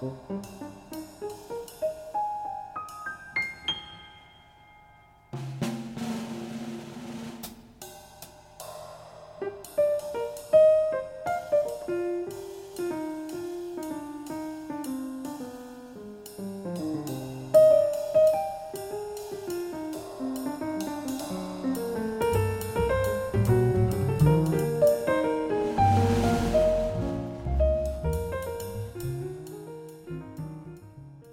Thank mm -hmm. you.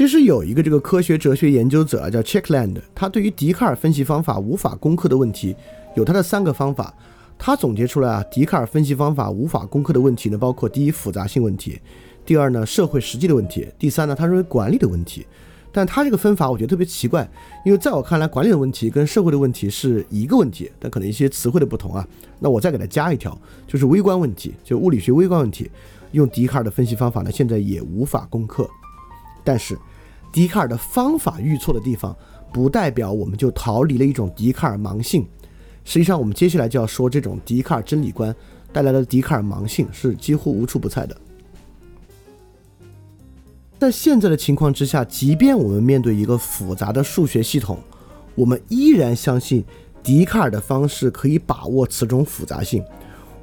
其实有一个这个科学哲学研究者啊，叫 Checkland，他对于笛卡尔分析方法无法攻克的问题，有他的三个方法。他总结出来啊，笛卡尔分析方法无法攻克的问题呢，包括第一复杂性问题，第二呢社会实际的问题，第三呢他认为管理的问题。但他这个分法我觉得特别奇怪，因为在我看来，管理的问题跟社会的问题是一个问题，但可能一些词汇的不同啊。那我再给他加一条，就是微观问题，就物理学微观问题，用笛卡尔的分析方法呢，现在也无法攻克。但是。笛卡尔的方法遇错的地方，不代表我们就逃离了一种笛卡尔盲性。实际上，我们接下来就要说这种笛卡尔真理观带来的笛卡尔盲性是几乎无处不在的。在现在的情况之下，即便我们面对一个复杂的数学系统，我们依然相信笛卡尔的方式可以把握此种复杂性。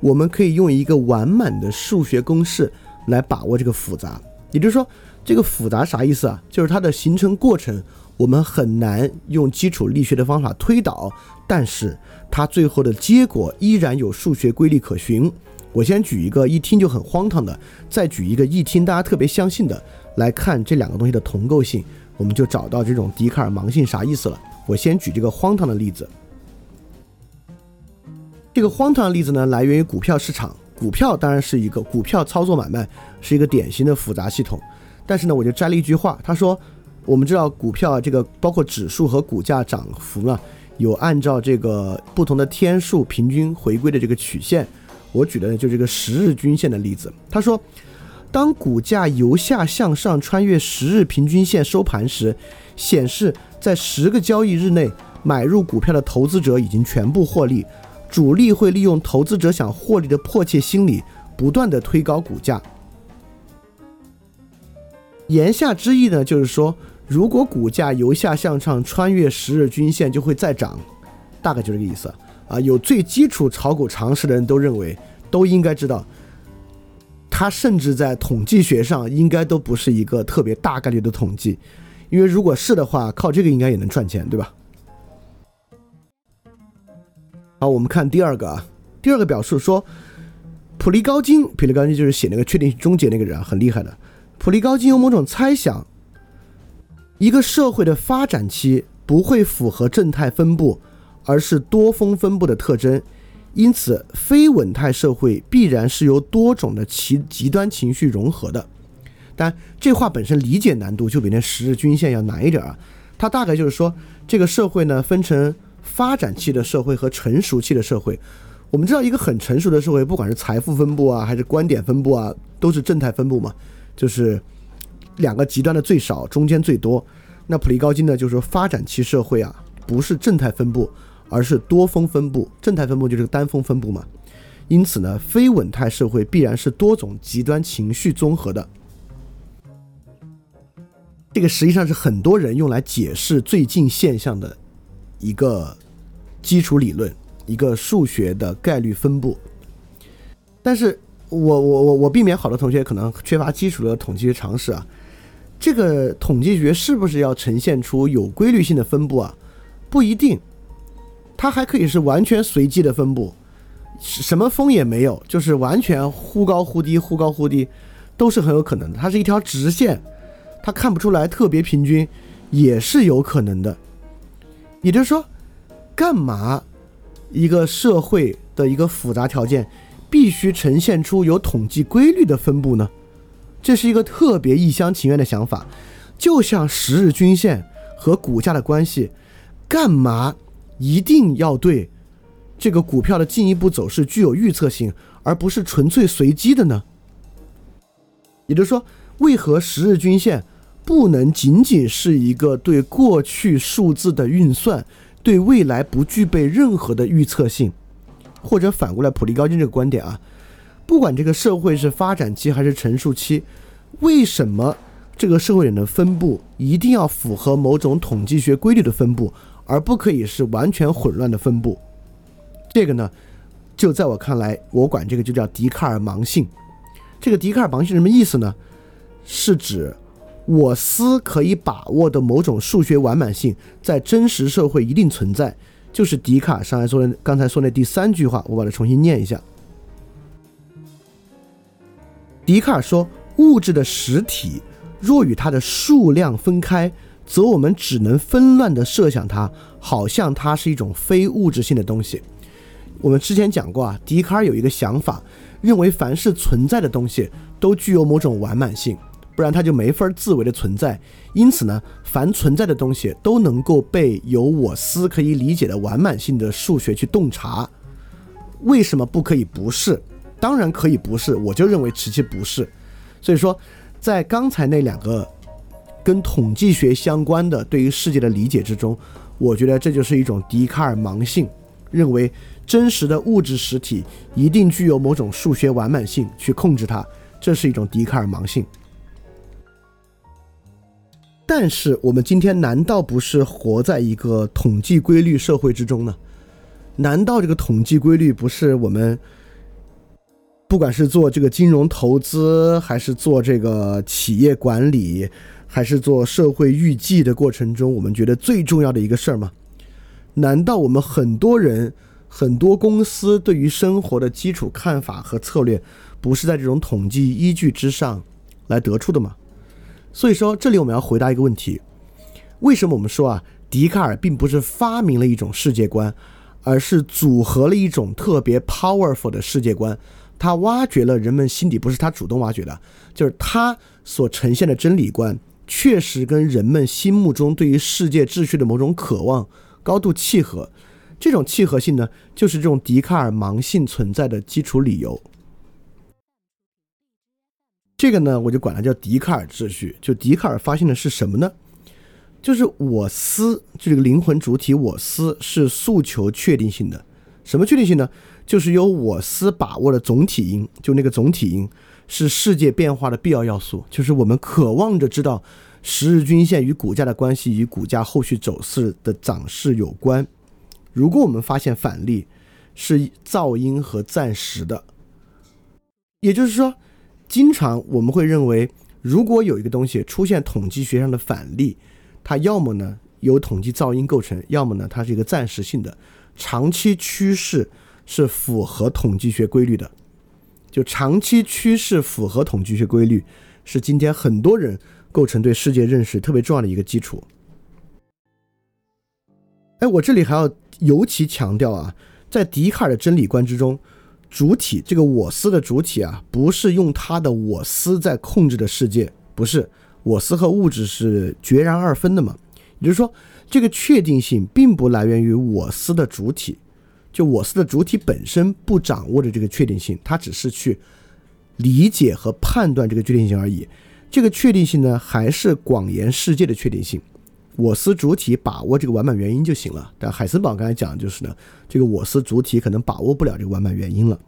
我们可以用一个完满的数学公式来把握这个复杂，也就是说。这个复杂啥意思啊？就是它的形成过程，我们很难用基础力学的方法推导，但是它最后的结果依然有数学规律可循。我先举一个一听就很荒唐的，再举一个一听大家特别相信的，来看这两个东西的同构性，我们就找到这种笛卡尔盲性啥意思了。我先举这个荒唐的例子。这个荒唐的例子呢，来源于股票市场。股票当然是一个股票操作买卖是一个典型的复杂系统。但是呢，我就摘了一句话，他说：“我们知道股票这个包括指数和股价涨幅呢，有按照这个不同的天数平均回归的这个曲线。我举的呢就是这个十日均线的例子。他说，当股价由下向上穿越十日平均线收盘时，显示在十个交易日内买入股票的投资者已经全部获利，主力会利用投资者想获利的迫切心理，不断的推高股价。”言下之意呢，就是说，如果股价由下向上穿越十日均线，就会再涨，大概就这个意思啊。有最基础炒股常识的人都认为，都应该知道，它甚至在统计学上应该都不是一个特别大概率的统计，因为如果是的话，靠这个应该也能赚钱，对吧？好，我们看第二个啊，第二个表述说，普利高金，普利高金就是写那个确定终结那个人啊，很厉害的。普利高金有某种猜想：一个社会的发展期不会符合正态分布，而是多峰分布的特征。因此，非稳态社会必然是由多种的极极端情绪融合的。但这话本身理解难度就比那十日均线要难一点啊。它大概就是说，这个社会呢分成发展期的社会和成熟期的社会。我们知道，一个很成熟的社会，不管是财富分布啊，还是观点分布啊，都是正态分布嘛。就是两个极端的最少，中间最多。那普利高金呢？就是说发展期社会啊，不是正态分布，而是多峰分布。正态分布就是单峰分布嘛。因此呢，非稳态社会必然是多种极端情绪综合的。这个实际上是很多人用来解释最近现象的一个基础理论，一个数学的概率分布。但是。我我我我避免好多同学可能缺乏基础的统计学常识啊，这个统计学是不是要呈现出有规律性的分布啊？不一定，它还可以是完全随机的分布，什么风也没有，就是完全忽高忽低，忽高忽低，都是很有可能的。它是一条直线，它看不出来特别平均，也是有可能的。也就是说，干嘛一个社会的一个复杂条件？必须呈现出有统计规律的分布呢？这是一个特别一厢情愿的想法，就像十日均线和股价的关系，干嘛一定要对这个股票的进一步走势具有预测性，而不是纯粹随机的呢？也就是说，为何十日均线不能仅仅是一个对过去数字的运算，对未来不具备任何的预测性？或者反过来，普利高津这个观点啊，不管这个社会是发展期还是成熟期，为什么这个社会人的分布一定要符合某种统计学规律的分布，而不可以是完全混乱的分布？这个呢，就在我看来，我管这个就叫笛卡尔盲性。这个笛卡尔盲性什么意思呢？是指我思可以把握的某种数学完满性，在真实社会一定存在。就是笛卡尔上来说的，刚才说那第三句话，我把它重新念一下。笛卡尔说：“物质的实体若与它的数量分开，则我们只能纷乱地设想它，好像它是一种非物质性的东西。”我们之前讲过啊，笛卡尔有一个想法，认为凡是存在的东西都具有某种完满性。不然它就没法自为的存在。因此呢，凡存在的东西都能够被有我思可以理解的完满性的数学去洞察。为什么不可以不是？当然可以不是。我就认为其不是。所以说，在刚才那两个跟统计学相关的对于世界的理解之中，我觉得这就是一种笛卡尔盲性，认为真实的物质实体一定具有某种数学完满性去控制它，这是一种笛卡尔盲性。但是我们今天难道不是活在一个统计规律社会之中呢？难道这个统计规律不是我们不管是做这个金融投资，还是做这个企业管理，还是做社会预计的过程中，我们觉得最重要的一个事儿吗？难道我们很多人、很多公司对于生活的基础看法和策略，不是在这种统计依据之上来得出的吗？所以说，这里我们要回答一个问题：为什么我们说啊，笛卡尔并不是发明了一种世界观，而是组合了一种特别 powerful 的世界观？他挖掘了人们心底，不是他主动挖掘的，就是他所呈现的真理观，确实跟人们心目中对于世界秩序的某种渴望高度契合。这种契合性呢，就是这种笛卡尔盲性存在的基础理由。这个呢，我就管它叫笛卡尔秩序。就笛卡尔发现的是什么呢？就是我思，就这个灵魂主体我思是诉求确定性的。什么确定性呢？就是由我思把握的总体因，就那个总体因是世界变化的必要要素。就是我们渴望着知道十日均线与股价的关系与股价后续走势的涨势有关。如果我们发现反例是噪音和暂时的，也就是说。经常我们会认为，如果有一个东西出现统计学上的反例，它要么呢由统计噪音构成，要么呢它是一个暂时性的，长期趋势是符合统计学规律的。就长期趋势符合统计学规律，是今天很多人构成对世界认识特别重要的一个基础。哎，我这里还要尤其强调啊，在笛卡尔的真理观之中。主体这个我思的主体啊，不是用他的我思在控制的世界，不是我思和物质是决然二分的嘛？也就是说，这个确定性并不来源于我思的主体，就我思的主体本身不掌握的这个确定性，它只是去理解和判断这个确定性而已。这个确定性呢，还是广言世界的确定性。我司主体把握这个完满原因就行了，但海森堡刚才讲的就是呢，这个我司主体可能把握不了这个完满原因了。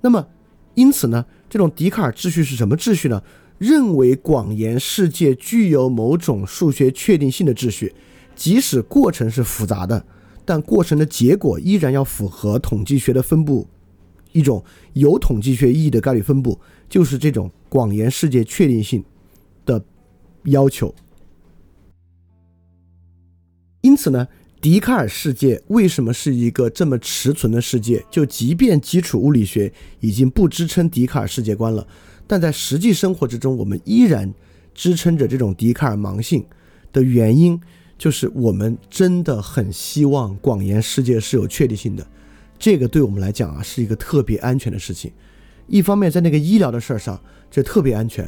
那么，因此呢，这种笛卡尔秩序是什么秩序呢？认为广言世界具有某种数学确定性的秩序，即使过程是复杂的，但过程的结果依然要符合统计学的分布，一种有统计学意义的概率分布，就是这种广言世界确定性的要求。因此呢，笛卡尔世界为什么是一个这么持存的世界？就即便基础物理学已经不支撑笛卡尔世界观了，但在实际生活之中，我们依然支撑着这种笛卡尔盲性的原因，就是我们真的很希望广言世界是有确定性的。这个对我们来讲啊，是一个特别安全的事情。一方面，在那个医疗的事儿上，这特别安全；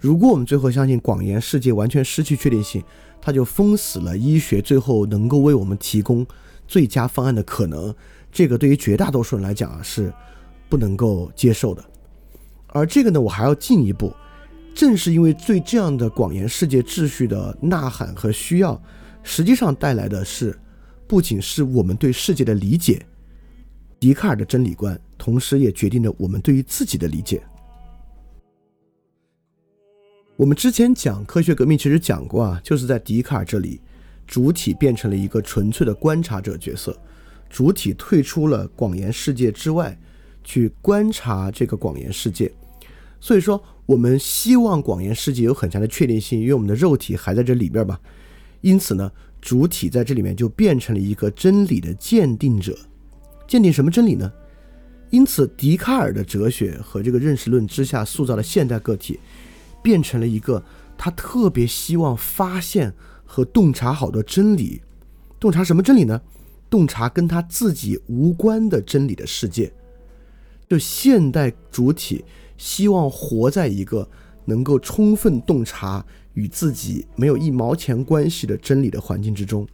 如果我们最后相信广延世界完全失去确定性，它就封死了医学最后能够为我们提供最佳方案的可能。这个对于绝大多数人来讲啊是不能够接受的。而这个呢，我还要进一步，正是因为对这样的广延世界秩序的呐喊和需要，实际上带来的是，不仅是我们对世界的理解，笛卡尔的真理观，同时也决定了我们对于自己的理解。我们之前讲科学革命，其实讲过啊，就是在笛卡尔这里，主体变成了一个纯粹的观察者角色，主体退出了广延世界之外，去观察这个广延世界。所以说，我们希望广延世界有很强的确定性，因为我们的肉体还在这里边吧。因此呢，主体在这里面就变成了一个真理的鉴定者，鉴定什么真理呢？因此，笛卡尔的哲学和这个认识论之下塑造的现代个体。变成了一个他特别希望发现和洞察好的真理，洞察什么真理呢？洞察跟他自己无关的真理的世界。就现代主体希望活在一个能够充分洞察与自己没有一毛钱关系的真理的环境之中。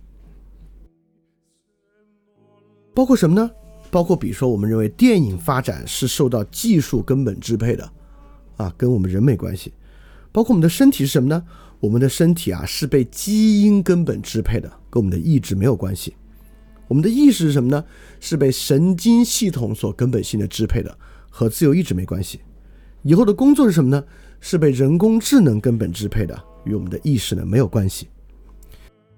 包括什么呢？包括比如说，我们认为电影发展是受到技术根本支配的，啊，跟我们人没关系。包括我们的身体是什么呢？我们的身体啊是被基因根本支配的，跟我们的意志没有关系。我们的意识是什么呢？是被神经系统所根本性的支配的，和自由意志没关系。以后的工作是什么呢？是被人工智能根本支配的，与我们的意识呢没有关系。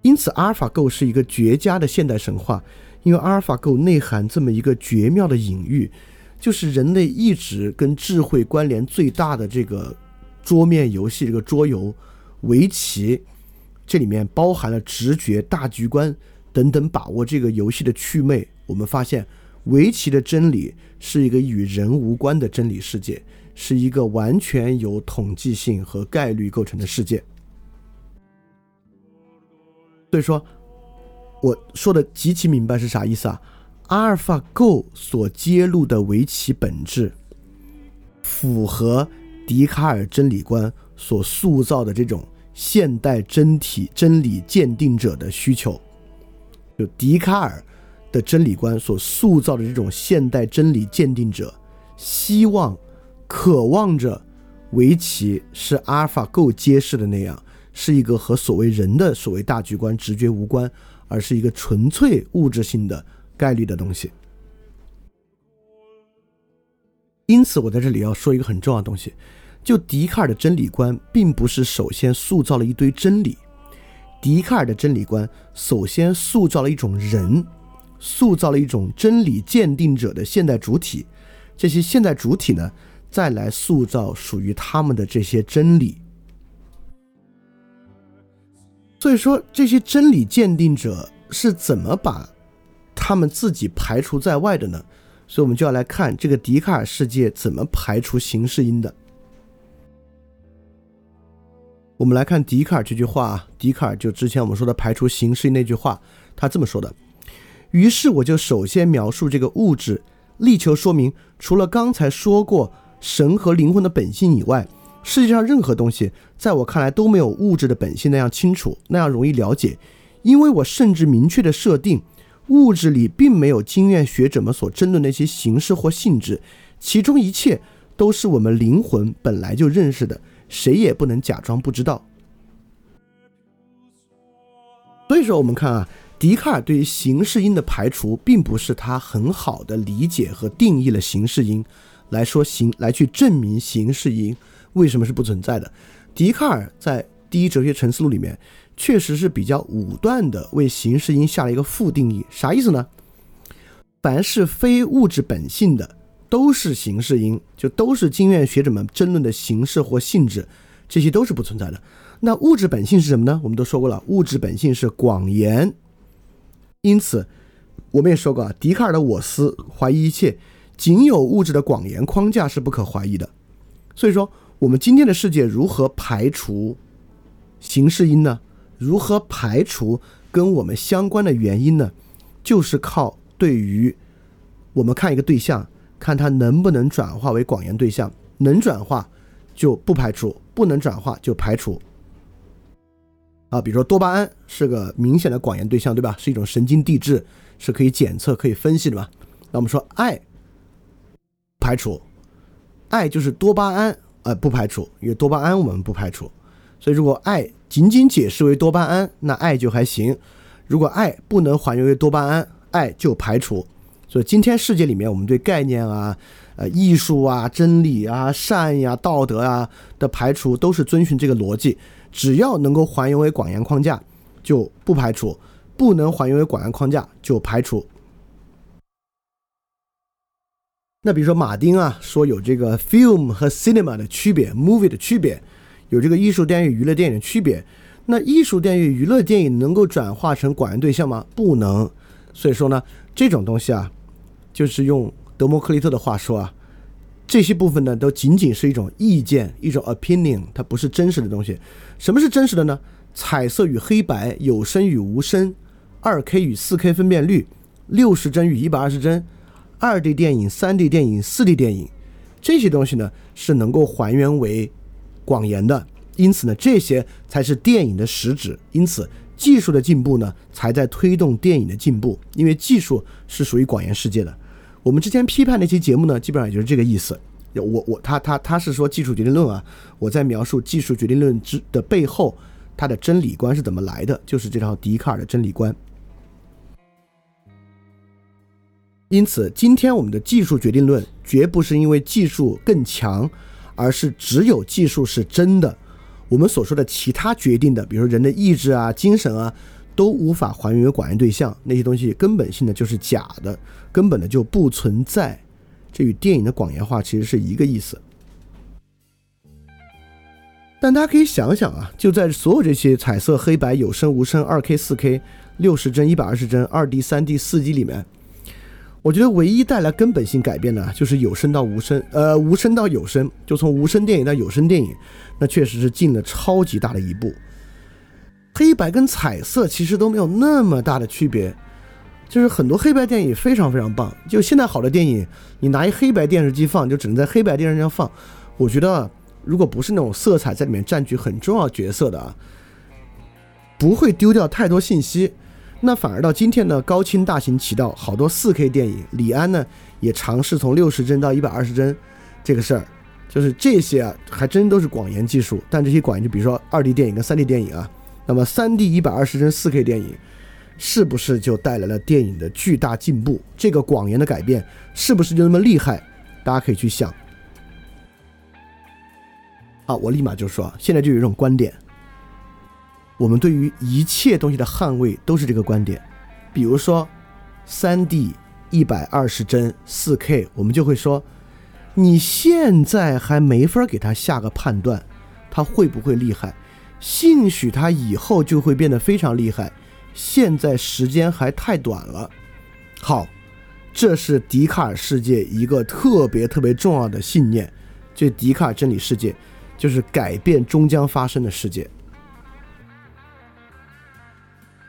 因此，阿尔法狗是一个绝佳的现代神话，因为阿尔法狗内含这么一个绝妙的隐喻，就是人类意志跟智慧关联最大的这个。桌面游戏这个桌游，围棋，这里面包含了直觉、大局观等等，把握这个游戏的趣味。我们发现，围棋的真理是一个与人无关的真理世界，是一个完全由统计性和概率构成的世界。所以说，我说的极其明白是啥意思啊？阿尔法 Go 所揭露的围棋本质，符合。笛卡尔真理观所塑造的这种现代真体真理鉴定者的需求，就笛卡尔的真理观所塑造的这种现代真理鉴定者，希望、渴望着围棋是阿尔法够揭示的那样，是一个和所谓人的所谓大局观直觉无关，而是一个纯粹物质性的概率的东西。因此，我在这里要说一个很重要的东西，就笛卡尔的真理观，并不是首先塑造了一堆真理。笛卡尔的真理观首先塑造了一种人，塑造了一种真理鉴定者的现代主体。这些现代主体呢，再来塑造属于他们的这些真理。所以说，这些真理鉴定者是怎么把他们自己排除在外的呢？所以，我们就要来看这个笛卡尔世界怎么排除形式音的。我们来看笛卡尔这句话啊，笛卡尔就之前我们说的排除形式音那句话，他这么说的。于是，我就首先描述这个物质，力求说明，除了刚才说过神和灵魂的本性以外，世界上任何东西，在我看来都没有物质的本性那样清楚，那样容易了解，因为我甚至明确的设定。物质里并没有经验学者们所争论那些形式或性质，其中一切都是我们灵魂本来就认识的，谁也不能假装不知道。所以说，我们看啊，笛卡尔对于形式音的排除，并不是他很好的理解和定义了形式音来说形来去证明形式音为什么是不存在的。笛卡尔在《第一哲学沉思录》里面。确实是比较武断的为形式音下了一个副定义，啥意思呢？凡是非物质本性的都是形式音，就都是经验学者们争论的形式或性质，这些都是不存在的。那物质本性是什么呢？我们都说过了，物质本性是广言。因此，我们也说过啊，笛卡尔的我思怀疑一切，仅有物质的广言框架是不可怀疑的。所以说，我们今天的世界如何排除形式音呢？如何排除跟我们相关的原因呢？就是靠对于我们看一个对象，看它能不能转化为广延对象，能转化就不排除，不能转化就排除。啊，比如说多巴胺是个明显的广延对象，对吧？是一种神经递质，是可以检测、可以分析的吧？那我们说爱排除，爱就是多巴胺，呃，不排除，因为多巴胺我们不排除。所以如果爱仅仅解释为多巴胺，那爱就还行；如果爱不能还原为多巴胺，爱就排除。所以今天世界里面，我们对概念啊、呃艺术啊、真理啊、善呀、道德啊的排除，都是遵循这个逻辑。只要能够还原为广元框架，就不排除；不能还原为广元框架，就排除。那比如说马丁啊，说有这个 film 和 cinema 的区别，movie 的区别，有这个艺术电影与娱乐电影的区别。那艺术电影与娱乐电影能够转化成广元对象吗？不能。所以说呢，这种东西啊，就是用德谟克利特的话说啊。这些部分呢，都仅仅是一种意见，一种 opinion，它不是真实的东西。什么是真实的呢？彩色与黑白，有声与无声，二 K 与四 K 分辨率，六十帧与一百二十帧，二 D 电影、三 D 电影、四 D 电影，这些东西呢是能够还原为广言的。因此呢，这些才是电影的实质。因此，技术的进步呢，才在推动电影的进步。因为技术是属于广言世界的。我们之前批判那期节目呢，基本上也就是这个意思。我我他他他是说技术决定论啊，我在描述技术决定论之的背后，它的真理观是怎么来的，就是这套笛卡尔的真理观。因此，今天我们的技术决定论绝不是因为技术更强，而是只有技术是真的，我们所说的其他决定的，比如人的意志啊、精神啊。都无法还原为广元对象，那些东西根本性的就是假的，根本的就不存在。这与电影的广元化其实是一个意思。但大家可以想想啊，就在所有这些彩色、黑白、有声、无声、二 K、四 K、六十帧、一百二十帧、二 D、三 D、四 D 里面，我觉得唯一带来根本性改变的，就是有声到无声，呃，无声到有声，就从无声电影到有声电影，那确实是进了超级大的一步。黑白跟彩色其实都没有那么大的区别，就是很多黑白电影非常非常棒。就现在好的电影，你拿一黑白电视机放，就只能在黑白电视上放。我觉得，如果不是那种色彩在里面占据很重要角色的啊，不会丢掉太多信息。那反而到今天呢，高清大行其道，好多四 K 电影，李安呢也尝试从六十帧到一百二十帧这个事儿，就是这些啊，还真都是广延技术。但这些广言，就比如说二 D 电影跟三 D 电影啊。那么，三 D 一百二十帧四 K 电影，是不是就带来了电影的巨大进步？这个广延的改变，是不是就那么厉害？大家可以去想。好，我立马就说，现在就有一种观点，我们对于一切东西的捍卫都是这个观点。比如说，三 D 一百二十帧四 K，我们就会说，你现在还没法给他下个判断，他会不会厉害？兴许他以后就会变得非常厉害，现在时间还太短了。好，这是笛卡尔世界一个特别特别重要的信念，这笛卡尔真理世界就是改变终将发生的世界。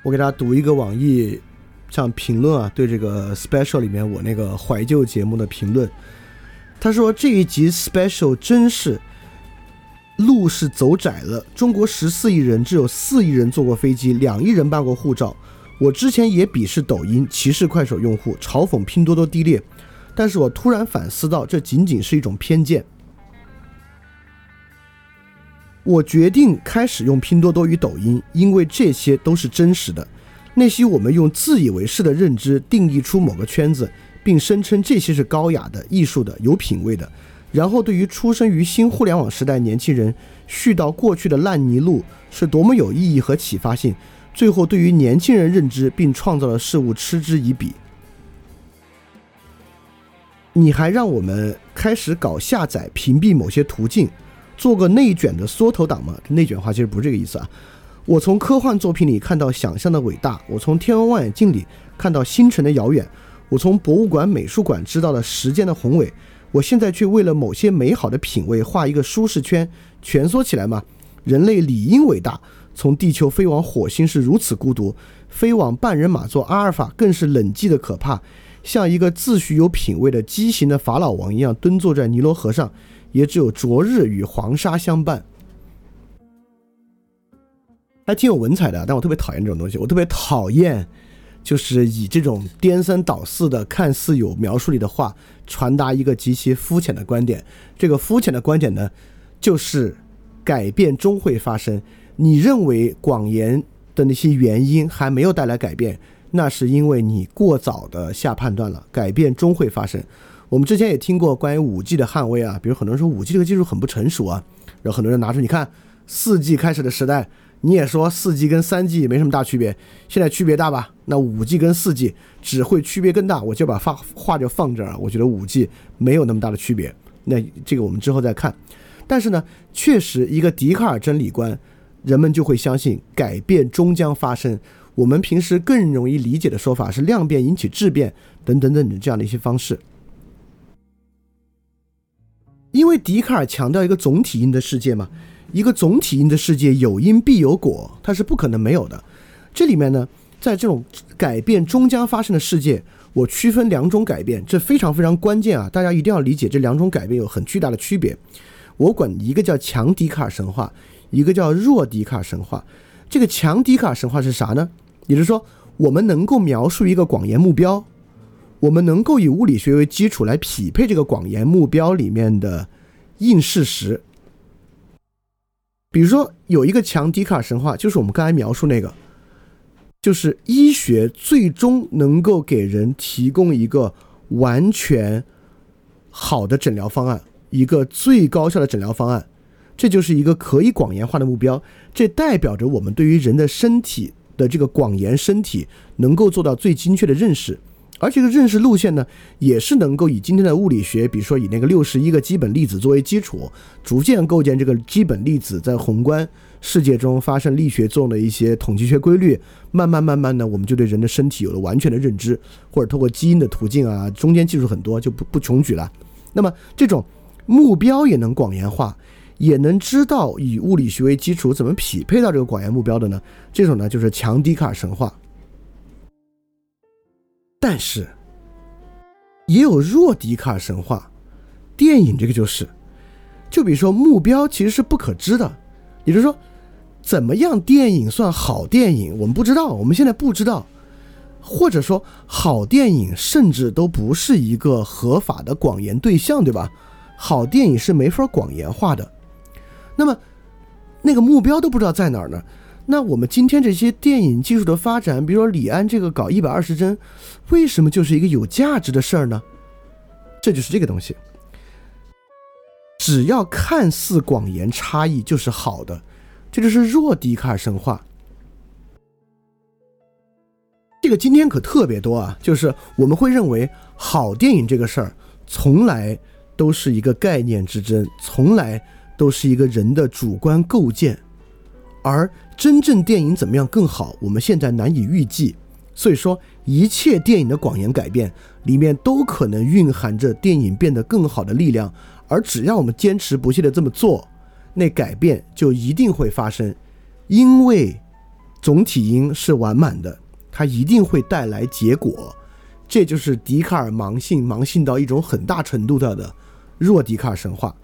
我给大家读一个网易像评论啊，对这个 special 里面我那个怀旧节目的评论，他说这一集 special 真是。路是走窄了。中国十四亿人，只有四亿人坐过飞机，两亿人办过护照。我之前也鄙视抖音，歧视快手用户，嘲讽拼多多低劣。但是我突然反思到，这仅仅是一种偏见。我决定开始用拼多多与抖音，因为这些都是真实的。那些我们用自以为是的认知定义出某个圈子，并声称这些是高雅的、艺术的、有品位的。然后，对于出生于新互联网时代年轻人絮叨过去的烂泥路是多么有意义和启发性，最后对于年轻人认知并创造的事物嗤之以鼻。你还让我们开始搞下载、屏蔽某些途径，做个内卷的缩头党吗？内卷化其实不是这个意思啊。我从科幻作品里看到想象的伟大，我从天文望远镜里看到星辰的遥远，我从博物馆、美术馆知道了时间的宏伟。我现在却为了某些美好的品味画一个舒适圈，蜷缩起来吗？人类理应伟大。从地球飞往火星是如此孤独，飞往半人马座阿尔法更是冷寂的可怕。像一个自诩有品味的畸形的法老王一样蹲坐在尼罗河上，也只有昨日与黄沙相伴。还挺有文采的，但我特别讨厌这种东西。我特别讨厌，就是以这种颠三倒四的、看似有描述力的话，传达一个极其肤浅的观点。这个肤浅的观点呢，就是改变终会发生。你认为广言的那些原因还没有带来改变，那是因为你过早的下判断了。改变终会发生。我们之前也听过关于五 G 的捍卫啊，比如很多人说五 G 这个技术很不成熟啊，然后很多人拿出你看四 G 开始的时代。你也说四 G 跟三 G 没什么大区别，现在区别大吧？那五 G 跟四 G 只会区别更大，我就把话话就放这儿。我觉得五 G 没有那么大的区别，那这个我们之后再看。但是呢，确实一个笛卡尔真理观，人们就会相信改变终将发生。我们平时更容易理解的说法是量变引起质变等等等等这样的一些方式。因为笛卡尔强调一个总体因的世界嘛。一个总体因的世界有因必有果，它是不可能没有的。这里面呢，在这种改变终将发生的世界，我区分两种改变，这非常非常关键啊！大家一定要理解这两种改变有很巨大的区别。我管一个叫强笛卡尔神话，一个叫弱笛卡尔神话。这个强笛卡尔神话是啥呢？也就是说，我们能够描述一个广言目标，我们能够以物理学为基础来匹配这个广言目标里面的硬事实。比如说，有一个强笛卡尔神话，就是我们刚才描述那个，就是医学最终能够给人提供一个完全好的诊疗方案，一个最高效的诊疗方案，这就是一个可以广言化的目标。这代表着我们对于人的身体的这个广言身体能够做到最精确的认识。而这个认识路线呢，也是能够以今天的物理学，比如说以那个六十一个基本粒子作为基础，逐渐构建这个基本粒子在宏观世界中发生力学作用的一些统计学规律。慢慢慢慢呢，我们就对人的身体有了完全的认知，或者通过基因的途径啊，中间技术很多，就不不穷举了。那么这种目标也能广延化，也能知道以物理学为基础怎么匹配到这个广延目标的呢？这种呢就是强笛卡尔神话。但是，也有弱笛卡尔神话，电影这个就是，就比如说目标其实是不可知的，也就是说，怎么样电影算好电影，我们不知道，我们现在不知道，或者说好电影甚至都不是一个合法的广言对象，对吧？好电影是没法广言化的，那么那个目标都不知道在哪儿呢？那我们今天这些电影技术的发展，比如说李安这个搞一百二十帧，为什么就是一个有价值的事儿呢？这就是这个东西。只要看似广言差异就是好的，这就是弱笛卡尔神话。这个今天可特别多啊，就是我们会认为好电影这个事儿，从来都是一个概念之争，从来都是一个人的主观构建，而。真正电影怎么样更好？我们现在难以预计。所以说，一切电影的广言改变里面都可能蕴含着电影变得更好的力量。而只要我们坚持不懈的这么做，那改变就一定会发生，因为总体因是完满的，它一定会带来结果。这就是笛卡尔盲信，盲信到一种很大程度的的弱笛卡尔神话。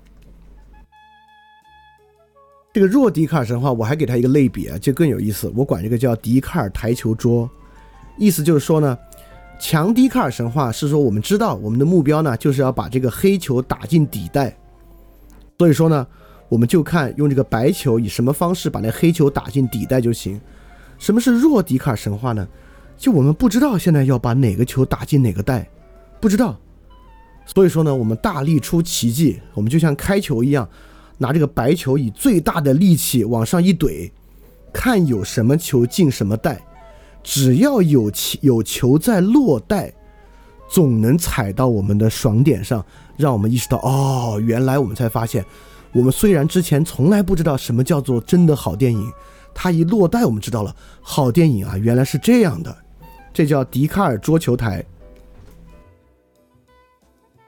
这个弱笛卡尔神话，我还给他一个类比啊，就更有意思。我管这个叫笛卡尔台球桌，意思就是说呢，强笛卡尔神话是说我们知道我们的目标呢，就是要把这个黑球打进底袋，所以说呢，我们就看用这个白球以什么方式把那黑球打进底袋就行。什么是弱笛卡尔神话呢？就我们不知道现在要把哪个球打进哪个袋，不知道，所以说呢，我们大力出奇迹，我们就像开球一样。拿这个白球以最大的力气往上一怼，看有什么球进什么袋，只要有球有球在落袋，总能踩到我们的爽点上，让我们意识到哦，原来我们才发现，我们虽然之前从来不知道什么叫做真的好电影，它一落袋我们知道了，好电影啊原来是这样的，这叫笛卡尔桌球台。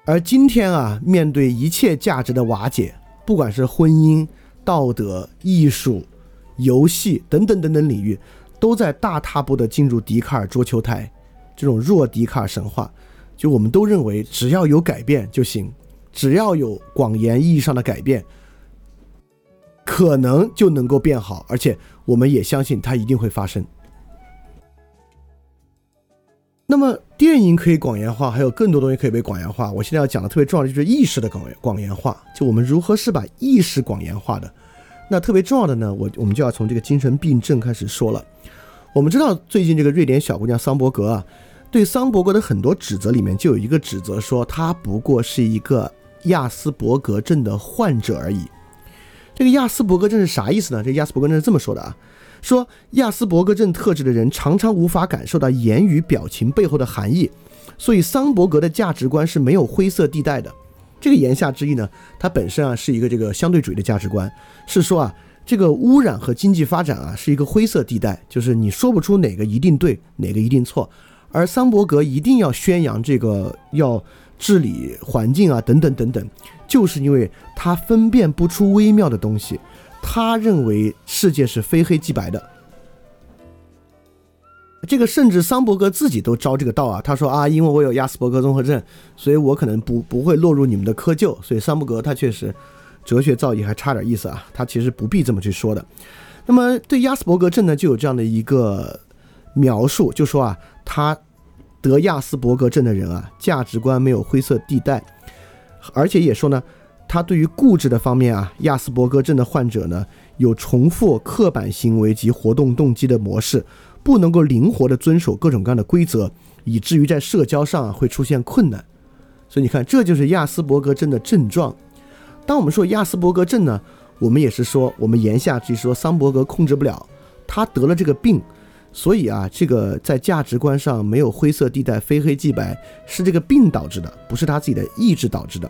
而今天啊，面对一切价值的瓦解。不管是婚姻、道德、艺术、游戏等等等等领域，都在大踏步的进入笛卡尔桌球台这种弱笛卡尔神话。就我们都认为，只要有改变就行，只要有广言意义上的改变，可能就能够变好，而且我们也相信它一定会发生。那么电影可以广言化，还有更多东西可以被广言化。我现在要讲的特别重要的就是意识的广广言化，就我们如何是把意识广言化的。那特别重要的呢，我我们就要从这个精神病症开始说了。我们知道最近这个瑞典小姑娘桑伯格啊，对桑伯格的很多指责里面就有一个指责说她不过是一个亚斯伯格症的患者而已。这个亚斯伯格症是啥意思呢？这亚斯伯格症是这么说的啊。说亚斯伯格症特质的人常常无法感受到言语表情背后的含义，所以桑伯格的价值观是没有灰色地带的。这个言下之意呢，它本身啊是一个这个相对主义的价值观，是说啊这个污染和经济发展啊是一个灰色地带，就是你说不出哪个一定对，哪个一定错。而桑伯格一定要宣扬这个要治理环境啊等等等等，就是因为他分辨不出微妙的东西。他认为世界是非黑即白的，这个甚至桑伯格自己都招这个道啊。他说啊，因为我有亚斯伯格综合症，所以我可能不不会落入你们的窠臼。所以桑伯格他确实哲学造诣还差点意思啊，他其实不必这么去说的。那么对亚斯伯格症呢，就有这样的一个描述，就说啊，他得亚斯伯格症的人啊，价值观没有灰色地带，而且也说呢。他对于固执的方面啊，亚斯伯格症的患者呢，有重复刻板行为及活动动机的模式，不能够灵活的遵守各种各样的规则，以至于在社交上啊会出现困难。所以你看，这就是亚斯伯格症的症状。当我们说亚斯伯格症呢，我们也是说，我们言下之意说桑伯格控制不了，他得了这个病，所以啊，这个在价值观上没有灰色地带，非黑即白，是这个病导致的，不是他自己的意志导致的。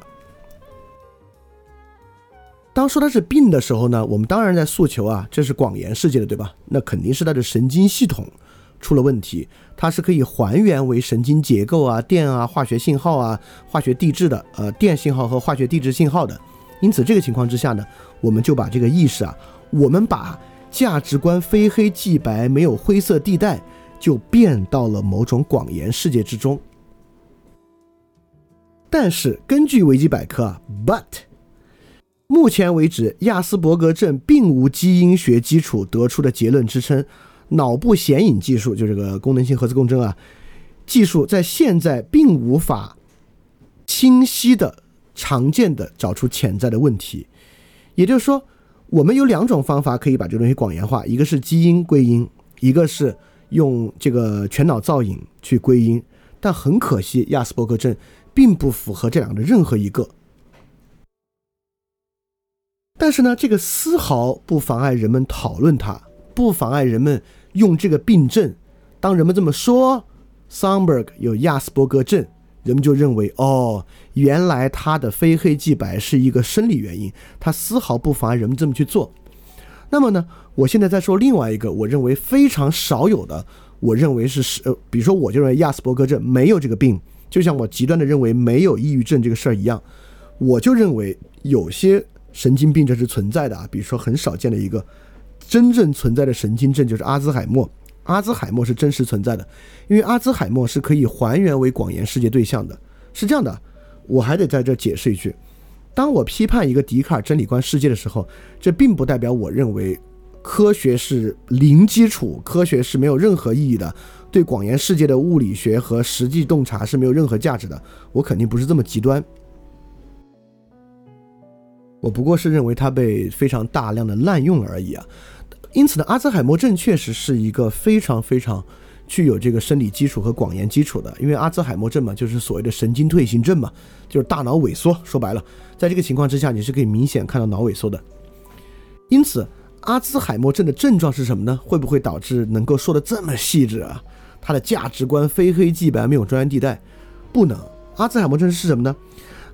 当说他是病的时候呢，我们当然在诉求啊，这是广言世界的，对吧？那肯定是他的神经系统出了问题，它是可以还原为神经结构啊、电啊、化学信号啊、化学地质的，呃，电信号和化学地质信号的。因此，这个情况之下呢，我们就把这个意识啊，我们把价值观非黑即白，没有灰色地带，就变到了某种广言世界之中。但是根据维基百科啊，but。目前为止，亚斯伯格症并无基因学基础得出的结论支撑。脑部显影技术，就这个功能性核磁共振啊，技术在现在并无法清晰的、常见的找出潜在的问题。也就是说，我们有两种方法可以把这东西广言化：一个是基因归因，一个是用这个全脑造影去归因。但很可惜，亚斯伯格症并不符合这两个的任何一个。但是呢，这个丝毫不妨碍人们讨论它，不妨碍人们用这个病症。当人们这么说，桑伯格有亚斯伯格症，人们就认为哦，原来他的非黑即白是一个生理原因。他丝毫不妨碍人们这么去做。那么呢，我现在再说另外一个我认为非常少有的，我认为是是呃，比如说我就认为亚斯伯格症没有这个病，就像我极端的认为没有抑郁症这个事儿一样，我就认为有些。神经病症是存在的啊，比如说很少见的一个真正存在的神经症就是阿兹海默。阿兹海默是真实存在的，因为阿兹海默是可以还原为广言世界对象的。是这样的，我还得在这解释一句：当我批判一个笛卡尔真理观世界的时候，这并不代表我认为科学是零基础，科学是没有任何意义的，对广言世界的物理学和实际洞察是没有任何价值的。我肯定不是这么极端。我不过是认为它被非常大量的滥用而已啊，因此呢，阿兹海默症确实是一个非常非常具有这个生理基础和广延基础的，因为阿兹海默症嘛，就是所谓的神经退行症嘛，就是大脑萎缩。说白了，在这个情况之下，你是可以明显看到脑萎缩的。因此，阿兹海默症的症状是什么呢？会不会导致能够说的这么细致啊？它的价值观非黑即白，没有中间地带，不能。阿兹海默症是什么呢？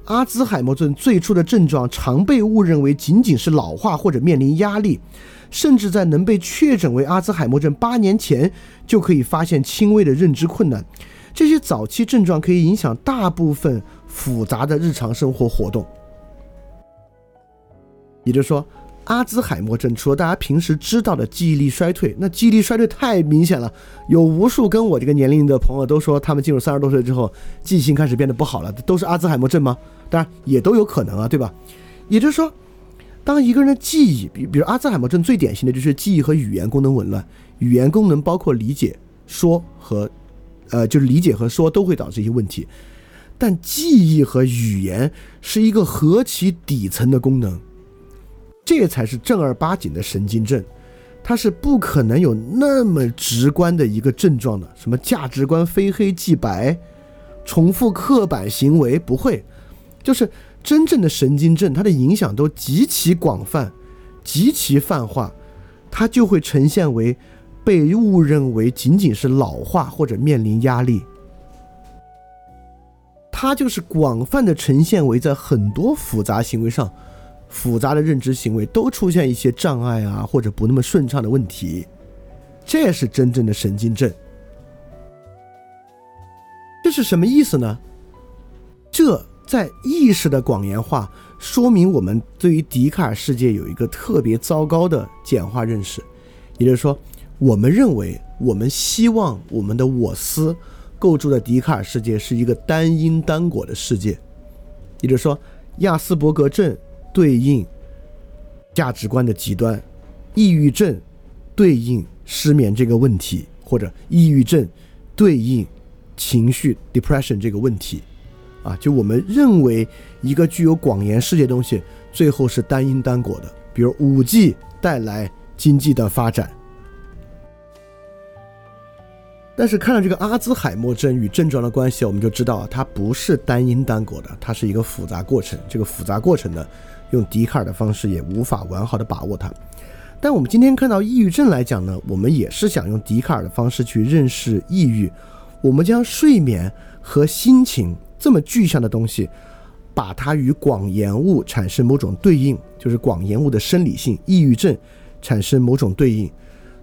阿兹海默症最初的症状常被误认为仅仅是老化或者面临压力，甚至在能被确诊为阿兹海默症八年前就可以发现轻微的认知困难。这些早期症状可以影响大部分复杂的日常生活活动。也就是说，阿兹海默症除了大家平时知道的记忆力衰退，那记忆力衰退太明显了，有无数跟我这个年龄的朋友都说，他们进入三十多岁之后，记性开始变得不好了，都是阿兹海默症吗？当然也都有可能啊，对吧？也就是说，当一个人的记忆，比比如阿兹海默症最典型的就是记忆和语言功能紊乱，语言功能包括理解、说和，呃，就是理解和说都会导致一些问题，但记忆和语言是一个何其底层的功能，这才是正儿八经的神经症，它是不可能有那么直观的一个症状的，什么价值观非黑即白，重复刻板行为不会，就是。真正的神经症，它的影响都极其广泛，极其泛化，它就会呈现为被误认为仅仅是老化或者面临压力。它就是广泛的呈现为在很多复杂行为上，复杂的认知行为都出现一些障碍啊，或者不那么顺畅的问题，这是真正的神经症。这是什么意思呢？这。在意识的广言化，说明我们对于笛卡尔世界有一个特别糟糕的简化认识，也就是说，我们认为我们希望我们的我思构筑的笛卡尔世界是一个单因单果的世界，也就是说，亚斯伯格症对应价值观的极端，抑郁症对应失眠这个问题，或者抑郁症对应情绪 depression 这个问题。啊，就我们认为一个具有广延世界的东西，最后是单因单果的，比如五 G 带来经济的发展。但是看到这个阿兹海默症与症状的关系，我们就知道它不是单因单果的，它是一个复杂过程。这个复杂过程呢，用笛卡尔的方式也无法完好的把握它。但我们今天看到抑郁症来讲呢，我们也是想用笛卡尔的方式去认识抑郁。我们将睡眠和心情。这么具象的东西，把它与广延物产生某种对应，就是广延物的生理性抑郁症产生某种对应，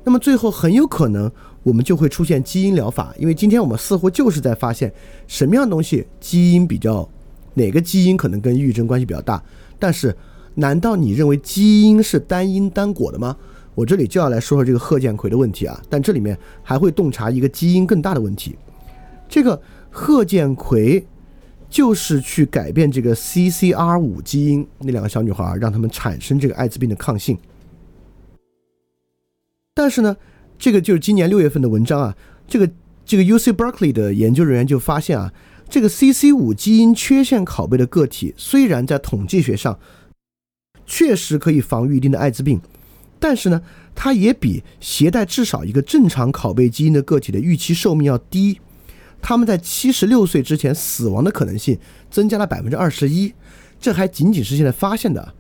那么最后很有可能我们就会出现基因疗法，因为今天我们似乎就是在发现什么样的东西基因比较，哪个基因可能跟抑郁症关系比较大。但是，难道你认为基因是单因单果的吗？我这里就要来说说这个贺建奎的问题啊，但这里面还会洞察一个基因更大的问题，这个贺建奎。就是去改变这个 CCR 五基因，那两个小女孩让他们产生这个艾滋病的抗性。但是呢，这个就是今年六月份的文章啊，这个这个 UC Berkeley 的研究人员就发现啊，这个 CC 五基因缺陷拷贝的个体，虽然在统计学上确实可以防御一定的艾滋病，但是呢，它也比携带至少一个正常拷贝基因的个体的预期寿命要低。他们在七十六岁之前死亡的可能性增加了百分之二十一，这还仅仅是现在发现的。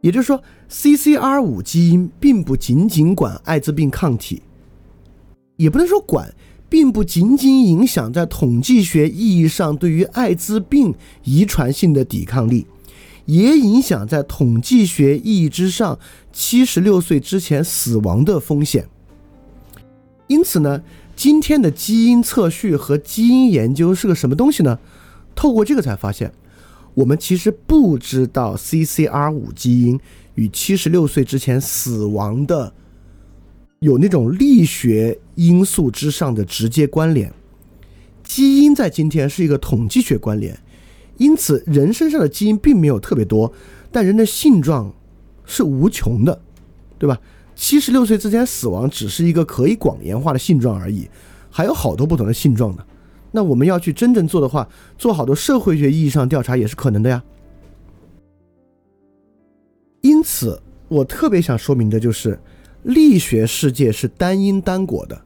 也就是说，CCR 五基因并不仅仅管艾滋病抗体，也不能说管，并不仅仅影响在统计学意义上对于艾滋病遗传性的抵抗力，也影响在统计学意义之上七十六岁之前死亡的风险。因此呢？今天的基因测序和基因研究是个什么东西呢？透过这个才发现，我们其实不知道 CCR 五基因与七十六岁之前死亡的有那种力学因素之上的直接关联。基因在今天是一个统计学关联，因此人身上的基因并没有特别多，但人的性状是无穷的，对吧？七十六岁之前死亡只是一个可以广言化的性状而已，还有好多不同的性状呢。那我们要去真正做的话，做好多社会学意义上调查也是可能的呀。因此，我特别想说明的就是，力学世界是单因单果的，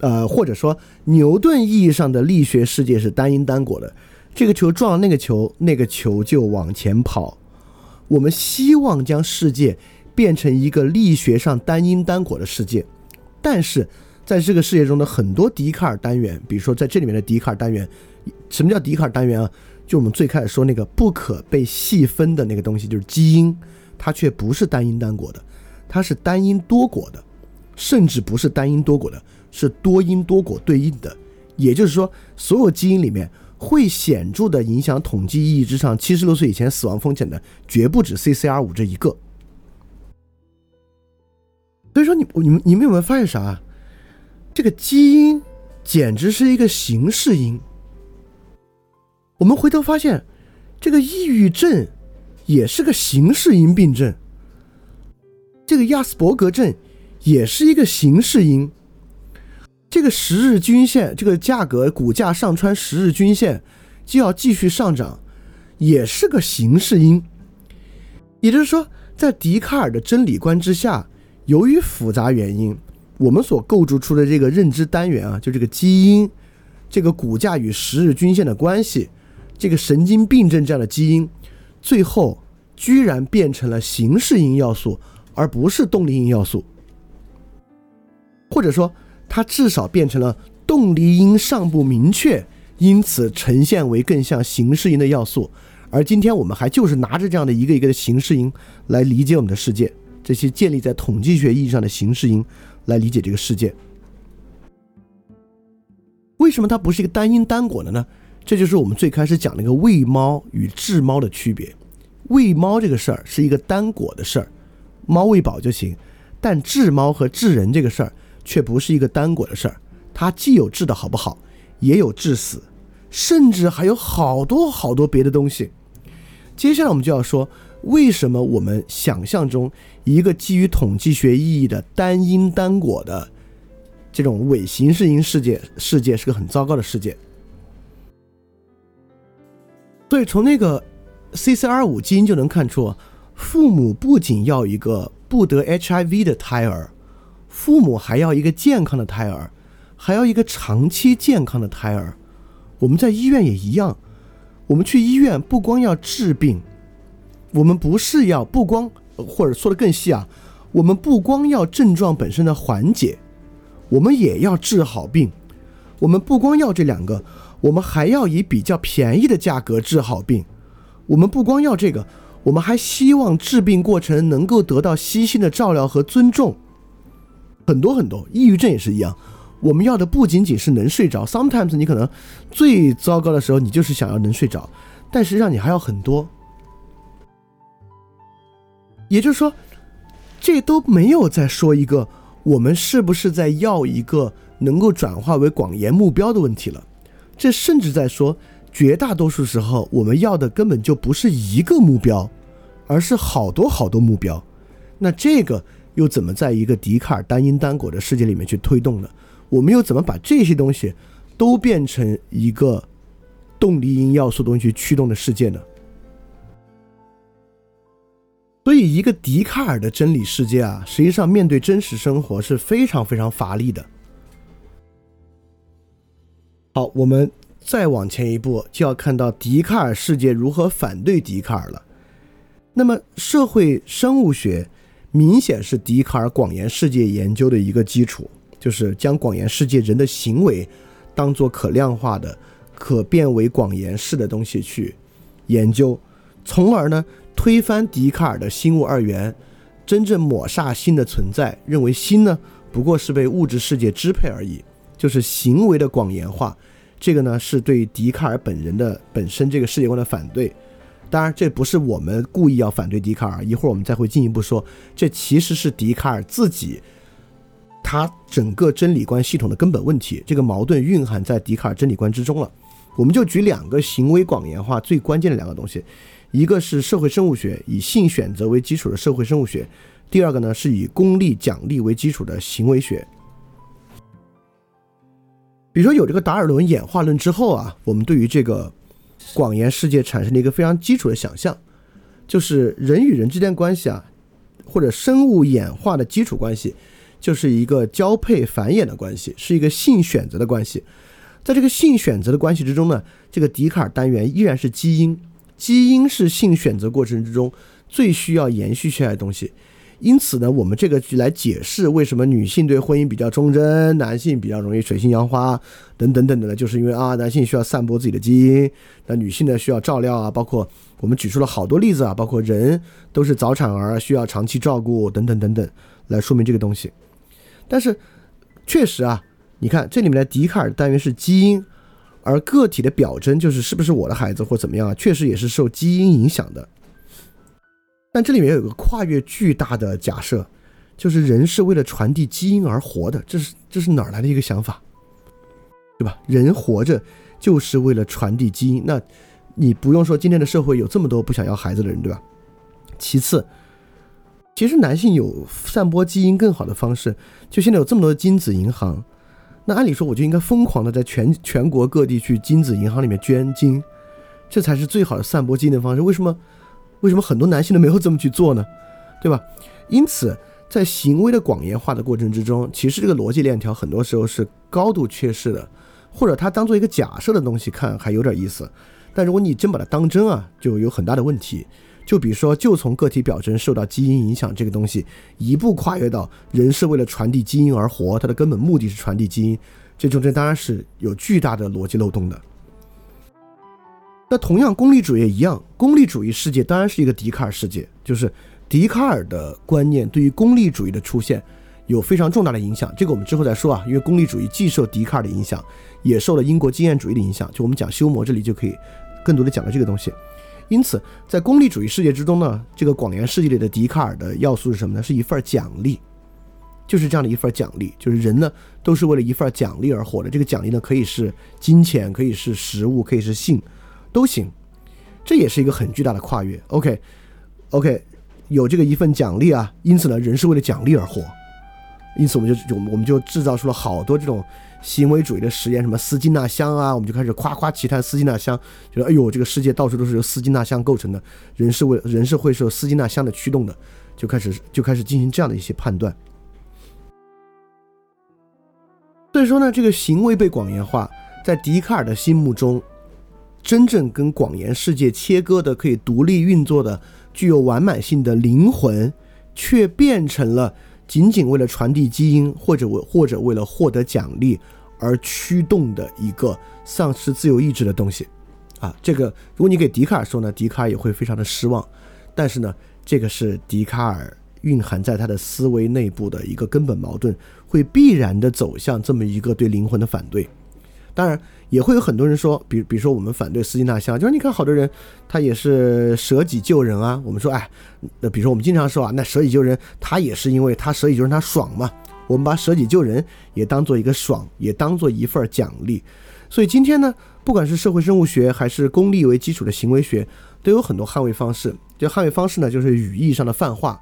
呃，或者说牛顿意义上的力学世界是单因单果的。这个球撞了那个球，那个球就往前跑。我们希望将世界。变成一个力学上单因单果的世界，但是在这个世界中的很多笛卡尔单元，比如说在这里面的笛卡尔单元，什么叫笛卡尔单元啊？就我们最开始说那个不可被细分的那个东西，就是基因，它却不是单因单果的，它是单因多果的，甚至不是单因多果的，是多因多果对应的。也就是说，所有基因里面会显著的影响统计意义之上七十六岁以前死亡风险的，绝不止 CCR 五这一个。所以说，你你们你们有没有发现啥？这个基因简直是一个形式因。我们回头发现，这个抑郁症也是个形式因病症。这个亚斯伯格症也是一个形式因。这个十日均线，这个价格股价上穿十日均线就要继续上涨，也是个形式因。也就是说，在笛卡尔的真理观之下。由于复杂原因，我们所构筑出的这个认知单元啊，就这个基因，这个股价与十日均线的关系，这个神经病症这样的基因，最后居然变成了形式因要素，而不是动力因要素，或者说它至少变成了动力因尚不明确，因此呈现为更像形式因的要素。而今天我们还就是拿着这样的一个一个的形式因来理解我们的世界。这些建立在统计学意义上的形式因来理解这个世界，为什么它不是一个单因单果的呢？这就是我们最开始讲那个喂猫与治猫的区别。喂猫这个事儿是一个单果的事儿，猫喂饱就行；但治猫和治人这个事儿却不是一个单果的事儿，它既有治的好不好，也有致死，甚至还有好多好多别的东西。接下来我们就要说。为什么我们想象中一个基于统计学意义的单因单果的这种伪形式因世界世界是个很糟糕的世界？所以从那个 CCR 五基因就能看出，父母不仅要一个不得 HIV 的胎儿，父母还要一个健康的胎儿，还要一个长期健康的胎儿。我们在医院也一样，我们去医院不光要治病。我们不是要不光，或者说的更细啊，我们不光要症状本身的缓解，我们也要治好病。我们不光要这两个，我们还要以比较便宜的价格治好病。我们不光要这个，我们还希望治病过程能够得到悉心的照料和尊重。很多很多，抑郁症也是一样。我们要的不仅仅是能睡着，sometimes 你可能最糟糕的时候，你就是想要能睡着，但实际上你还要很多。也就是说，这都没有在说一个我们是不是在要一个能够转化为广言目标的问题了。这甚至在说，绝大多数时候我们要的根本就不是一个目标，而是好多好多目标。那这个又怎么在一个笛卡尔单因单果的世界里面去推动呢？我们又怎么把这些东西都变成一个动力因要素东西驱动的世界呢？所以，一个笛卡尔的真理世界啊，实际上面对真实生活是非常非常乏力的。好，我们再往前一步，就要看到笛卡尔世界如何反对笛卡尔了。那么，社会生物学明显是笛卡尔广言世界研究的一个基础，就是将广言世界人的行为当做可量化的、可变为广言式的东西去研究，从而呢。推翻笛卡尔的心物二元，真正抹煞心的存在，认为心呢不过是被物质世界支配而已，就是行为的广言化。这个呢是对笛卡尔本人的本身这个世界观的反对。当然，这不是我们故意要反对笛卡尔，一会儿我们再会进一步说，这其实是笛卡尔自己他整个真理观系统的根本问题。这个矛盾蕴含在笛卡尔真理观之中了。我们就举两个行为广言化最关键的两个东西。一个是社会生物学，以性选择为基础的社会生物学；第二个呢，是以功利奖励为基础的行为学。比如说，有这个达尔文演化论之后啊，我们对于这个广言世界产生了一个非常基础的想象，就是人与人之间关系啊，或者生物演化的基础关系，就是一个交配繁衍的关系，是一个性选择的关系。在这个性选择的关系之中呢，这个笛卡尔单元依然是基因。基因是性选择过程之中最需要延续下来的东西，因此呢，我们这个去来解释为什么女性对婚姻比较忠贞，男性比较容易水性杨花等等等等的，就是因为啊，男性需要散播自己的基因，那女性呢需要照料啊，包括我们举出了好多例子啊，包括人都是早产儿，需要长期照顾等等等等，来说明这个东西。但是确实啊，你看这里面的笛卡尔单元是基因。而个体的表征就是是不是我的孩子或怎么样啊，确实也是受基因影响的。但这里面有个跨越巨大的假设，就是人是为了传递基因而活的，这是这是哪儿来的一个想法，对吧？人活着就是为了传递基因，那你不用说今天的社会有这么多不想要孩子的人，对吧？其次，其实男性有散播基因更好的方式，就现在有这么多的精子银行，那按理说我就应该疯狂的在全全国各地去精子银行里面捐精，这才是最好的散播基因的方式。为什么？为什么很多男性都没有这么去做呢？对吧？因此，在行为的广言化的过程之中，其实这个逻辑链条很多时候是高度缺失的，或者它当做一个假设的东西看还有点意思，但如果你真把它当真啊，就有很大的问题。就比如说，就从个体表征受到基因影响这个东西，一步跨越到人是为了传递基因而活，它的根本目的是传递基因，这中间当然是有巨大的逻辑漏洞的。那同样，功利主义也一样，功利主义世界当然是一个笛卡尔世界，就是笛卡尔的观念对于功利主义的出现有非常重大的影响。这个我们之后再说啊，因为功利主义既受笛卡尔的影响，也受了英国经验主义的影响。就我们讲修谟这里就可以更多的讲到这个东西。因此，在功利主义世界之中呢，这个广元世界里的笛卡尔的要素是什么呢？是一份奖励，就是这样的一份奖励，就是人呢都是为了一份奖励而活的。这个奖励呢，可以是金钱，可以是食物，可以是性，都行。这也是一个很巨大的跨越。OK，OK，有这个一份奖励啊，因此呢，人是为了奖励而活。因此，我们就我们我们就制造出了好多这种。行为主义的实验，什么斯金纳箱啊，我们就开始夸夸其谈斯金纳箱，觉得哎呦，这个世界到处都是由斯金纳箱构成的，人是为人是会受斯金纳箱的驱动的，就开始就开始进行这样的一些判断。所以说呢，这个行为被广言化，在笛卡尔的心目中，真正跟广言世界切割的、可以独立运作的、具有完满性的灵魂，却变成了。仅仅为了传递基因，或者为或者为了获得奖励而驱动的一个丧失自由意志的东西，啊，这个如果你给笛卡尔说呢，笛卡尔也会非常的失望。但是呢，这个是笛卡尔蕴含在他的思维内部的一个根本矛盾，会必然的走向这么一个对灵魂的反对。当然。也会有很多人说，比比如说我们反对斯金纳箱，就是你看好多人，他也是舍己救人啊。我们说，哎，那比如说我们经常说啊，那舍己救人，他也是因为他舍己救人他爽嘛。我们把舍己救人也当做一个爽，也当做一份奖励。所以今天呢，不管是社会生物学还是功利为基础的行为学，都有很多捍卫方式。这捍卫方式呢，就是语义上的泛化。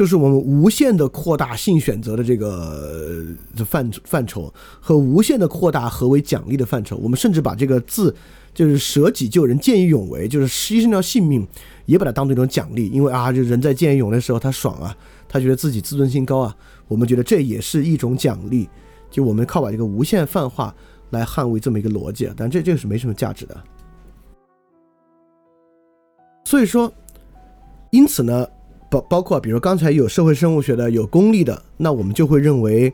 就是我们无限的扩大性选择的这个范范畴和无限的扩大何为奖励的范畴，我们甚至把这个字就是舍己救人、见义勇为，就是牺牲掉性命，也把它当做一种奖励。因为啊，就人在见义勇为的时候，他爽啊，他觉得自己自尊心高啊。我们觉得这也是一种奖励。就我们靠把这个无限泛化来捍卫这么一个逻辑，但这这个是没什么价值的。所以说，因此呢。包包括，比如刚才有社会生物学的，有功利的，那我们就会认为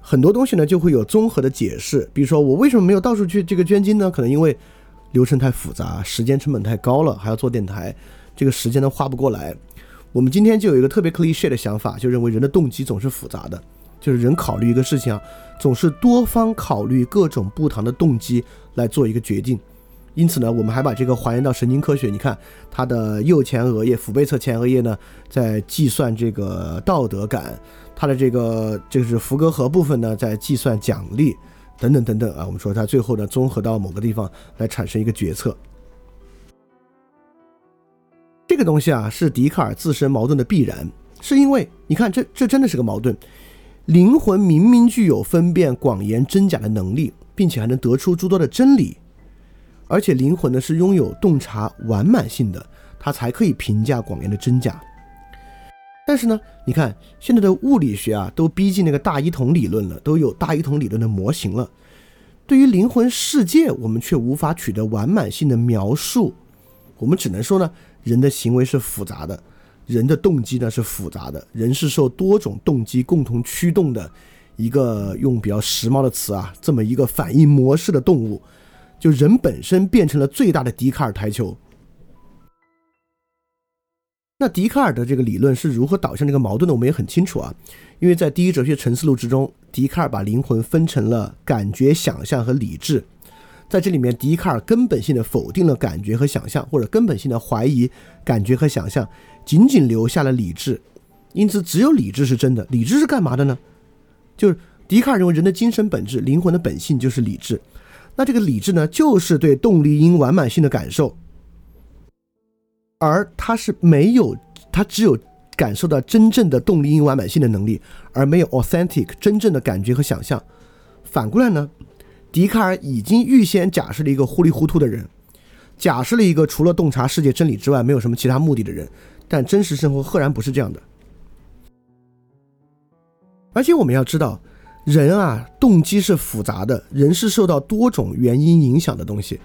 很多东西呢就会有综合的解释。比如说，我为什么没有到处去这个捐精呢？可能因为流程太复杂，时间成本太高了，还要做电台，这个时间都花不过来。我们今天就有一个特别 cliche 的想法，就认为人的动机总是复杂的，就是人考虑一个事情啊，总是多方考虑各种不同的动机来做一个决定。因此呢，我们还把这个还原到神经科学。你看，它的右前额叶、腹背侧前额叶呢，在计算这个道德感；它的这个就是福格核部分呢，在计算奖励，等等等等啊。我们说它最后呢，综合到某个地方来产生一个决策。这个东西啊，是笛卡尔自身矛盾的必然，是因为你看，这这真的是个矛盾。灵魂明明具有分辨广言真假的能力，并且还能得出诸多的真理。而且灵魂呢是拥有洞察完满性的，它才可以评价广元的真假。但是呢，你看现在的物理学啊，都逼近那个大一统理论了，都有大一统理论的模型了。对于灵魂世界，我们却无法取得完满性的描述。我们只能说呢，人的行为是复杂的，人的动机呢是复杂的，人是受多种动机共同驱动的一个用比较时髦的词啊，这么一个反应模式的动物。就人本身变成了最大的笛卡尔台球。那笛卡尔的这个理论是如何导向这个矛盾的？我们也很清楚啊，因为在《第一哲学沉思录》之中，笛卡尔把灵魂分成了感觉、想象和理智。在这里面，笛卡尔根本性的否定了感觉和想象，或者根本性的怀疑感觉和想象，仅仅留下了理智。因此，只有理智是真的。理智是干嘛的呢？就是笛卡尔认为人的精神本质、灵魂的本性就是理智。那这个理智呢，就是对动力因完满性的感受，而他是没有，他只有感受到真正的动力因完满性的能力，而没有 authentic 真正的感觉和想象。反过来呢？笛卡尔已经预先假设了一个糊里糊涂的人，假设了一个除了洞察世界真理之外没有什么其他目的的人，但真实生活赫然不是这样的。而且我们要知道，人啊，动机是复杂的，人是受到多种原因影响的东西。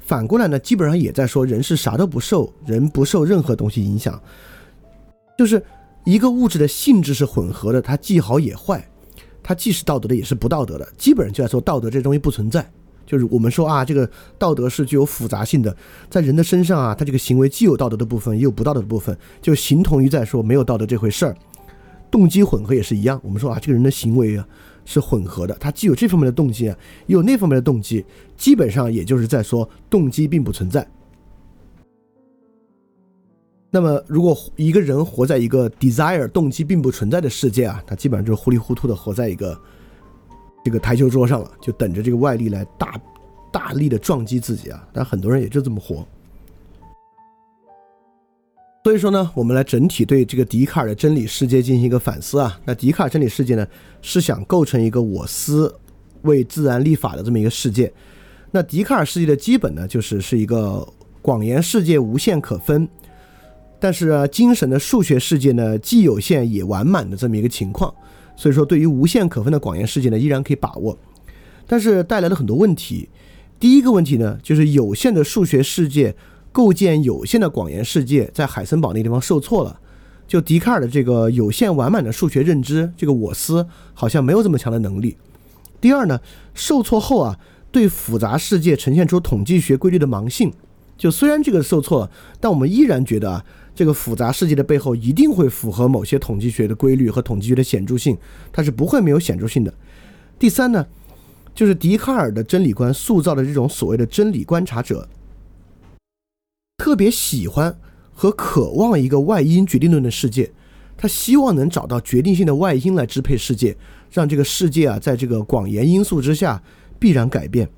反过来呢，基本上也在说人是啥都不受，人不受任何东西影响，就是一个物质的性质是混合的，它既好也坏。它既是道德的，也是不道德的，基本上就在说道德这东西不存在。就是我们说啊，这个道德是具有复杂性的，在人的身上啊，它这个行为既有道德的部分，也有不道德的部分，就形同于在说没有道德这回事儿。动机混合也是一样，我们说啊，这个人的行为啊是混合的，他既有这方面的动机啊，也有那方面的动机，基本上也就是在说动机并不存在。那么，如果一个人活在一个 desire 动机并不存在的世界啊，他基本上就是糊里糊涂的活在一个这个台球桌上了，就等着这个外力来大大力的撞击自己啊。但很多人也就这么活。所以说呢，我们来整体对这个笛卡尔的真理世界进行一个反思啊。那笛卡尔真理世界呢，是想构成一个我思为自然立法的这么一个世界。那笛卡尔世界的基本呢，就是是一个广言世界无限可分。但是精神的数学世界呢，既有限也完满的这么一个情况，所以说对于无限可分的广元世界呢，依然可以把握，但是带来了很多问题。第一个问题呢，就是有限的数学世界构建有限的广元世界，在海森堡那地方受挫了。就笛卡尔的这个有限完满的数学认知，这个我思好像没有这么强的能力。第二呢，受挫后啊，对复杂世界呈现出统计学规律的盲性。就虽然这个受挫，但我们依然觉得啊。这个复杂世界的背后一定会符合某些统计学的规律和统计学的显著性，它是不会没有显著性的。第三呢，就是笛卡尔的真理观塑造的这种所谓的真理观察者，特别喜欢和渴望一个外因决定论的世界，他希望能找到决定性的外因来支配世界，让这个世界啊在这个广言因素之下必然改变。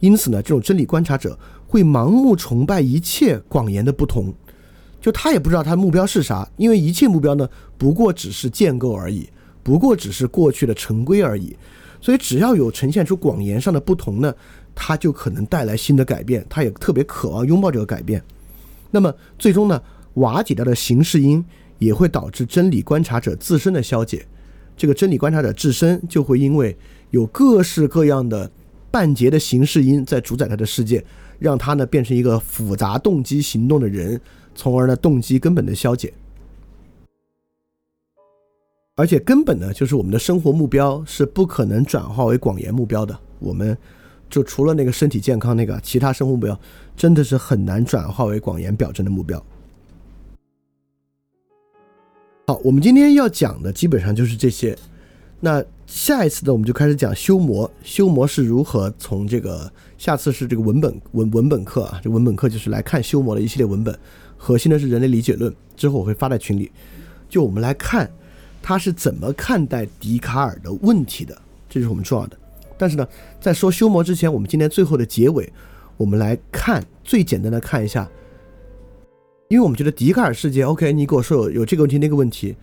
因此呢，这种真理观察者会盲目崇拜一切广言的不同。就他也不知道他的目标是啥，因为一切目标呢，不过只是建构而已，不过只是过去的成规而已。所以只要有呈现出广言上的不同呢，他就可能带来新的改变。他也特别渴望拥抱这个改变。那么最终呢，瓦解掉的形式因也会导致真理观察者自身的消解。这个真理观察者自身就会因为有各式各样的半截的形式因在主宰他的世界，让他呢变成一个复杂动机行动的人。从而呢，动机根本的消解，而且根本呢，就是我们的生活目标是不可能转化为广言目标的。我们就除了那个身体健康那个，其他生活目标真的是很难转化为广言表征的目标。好，我们今天要讲的基本上就是这些。那下一次呢，我们就开始讲修魔，修魔是如何从这个下次是这个文本文文本课啊，这文本课就是来看修魔的一系列文本。核心的是人类理解论，之后我会发在群里。就我们来看，他是怎么看待笛卡尔的问题的，这是我们重要的。但是呢，在说修魔之前，我们今天最后的结尾，我们来看最简单的看一下，因为我们觉得笛卡尔世界，OK，你给我说有有这个问题那个问题，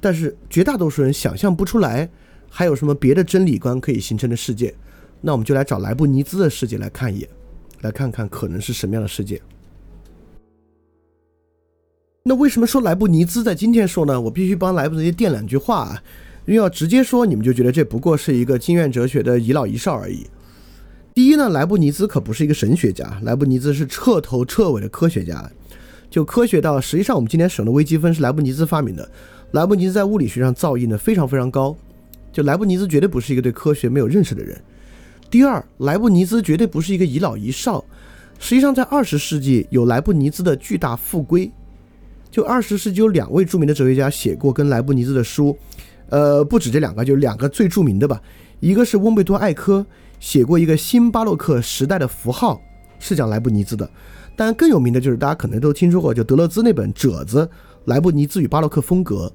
但是绝大多数人想象不出来还有什么别的真理观可以形成的世界，那我们就来找莱布尼兹的世界来看一眼，来看看可能是什么样的世界。那为什么说莱布尼兹在今天说呢？我必须帮莱布尼兹垫两句话啊，因为要直接说，你们就觉得这不过是一个经验哲学的遗老遗少而已。第一呢，莱布尼兹可不是一个神学家，莱布尼兹是彻头彻尾的科学家，就科学到实际上我们今天使用的微积分是莱布尼兹发明的。莱布尼兹在物理学上造诣呢非常非常高，就莱布尼兹绝对不是一个对科学没有认识的人。第二，莱布尼兹绝对不是一个遗老遗少，实际上在二十世纪有莱布尼兹的巨大复归。就二十世纪有两位著名的哲学家写过跟莱布尼兹的书，呃，不止这两个，就两个最著名的吧。一个是翁贝多·艾科，写过一个新巴洛克时代的符号，是讲莱布尼兹的。但，更有名的就是大家可能都听说过，就德勒兹那本《褶子：莱布尼兹与巴洛克风格》。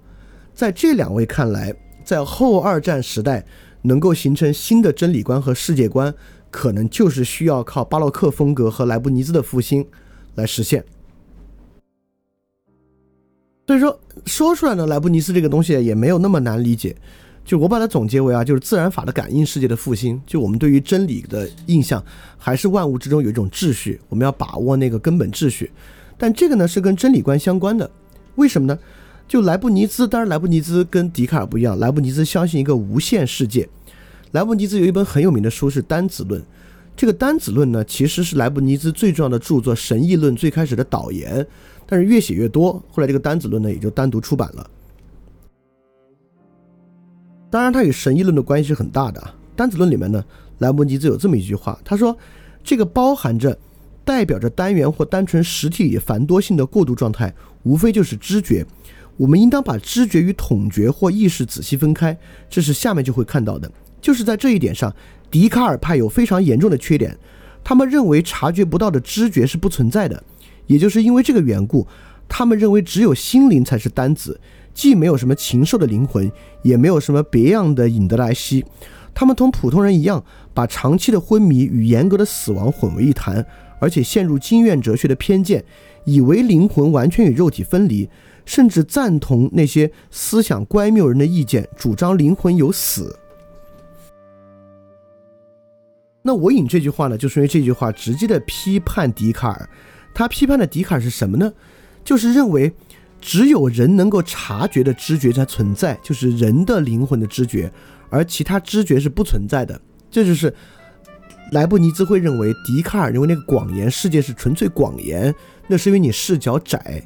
在这两位看来，在后二战时代能够形成新的真理观和世界观，可能就是需要靠巴洛克风格和莱布尼兹的复兴来实现。所以说，说出来呢，莱布尼兹这个东西也没有那么难理解。就我把它总结为啊，就是自然法的感应世界的复兴。就我们对于真理的印象，还是万物之中有一种秩序，我们要把握那个根本秩序。但这个呢是跟真理观相关的，为什么呢？就莱布尼兹，当然莱布尼兹跟笛卡尔不一样，莱布尼兹相信一个无限世界。莱布尼兹有一本很有名的书是《单子论》，这个《单子论》呢其实是莱布尼兹最重要的著作《神议论》最开始的导言，但是越写越多，后来这个《单子论》呢也就单独出版了。当然，它与神议论的关系是很大的啊。单子论里面呢，莱布尼兹有这么一句话，他说：“这个包含着代表着单元或单纯实体繁多性的过渡状态，无非就是知觉。我们应当把知觉与统觉或意识仔细分开。这是下面就会看到的。就是在这一点上，笛卡尔派有非常严重的缺点。他们认为察觉不到的知觉是不存在的，也就是因为这个缘故，他们认为只有心灵才是单子。”既没有什么禽兽的灵魂，也没有什么别样的引德莱希，他们同普通人一样，把长期的昏迷与严格的死亡混为一谈，而且陷入经验哲学的偏见，以为灵魂完全与肉体分离，甚至赞同那些思想乖谬人的意见，主张灵魂有死。那我引这句话呢，就是因为这句话直接的批判笛卡尔，他批判的笛卡尔是什么呢？就是认为。只有人能够察觉的知觉才存在，就是人的灵魂的知觉，而其他知觉是不存在的。这就是莱布尼兹会认为，笛卡尔认为那个广言世界是纯粹广言，那是因为你视角窄，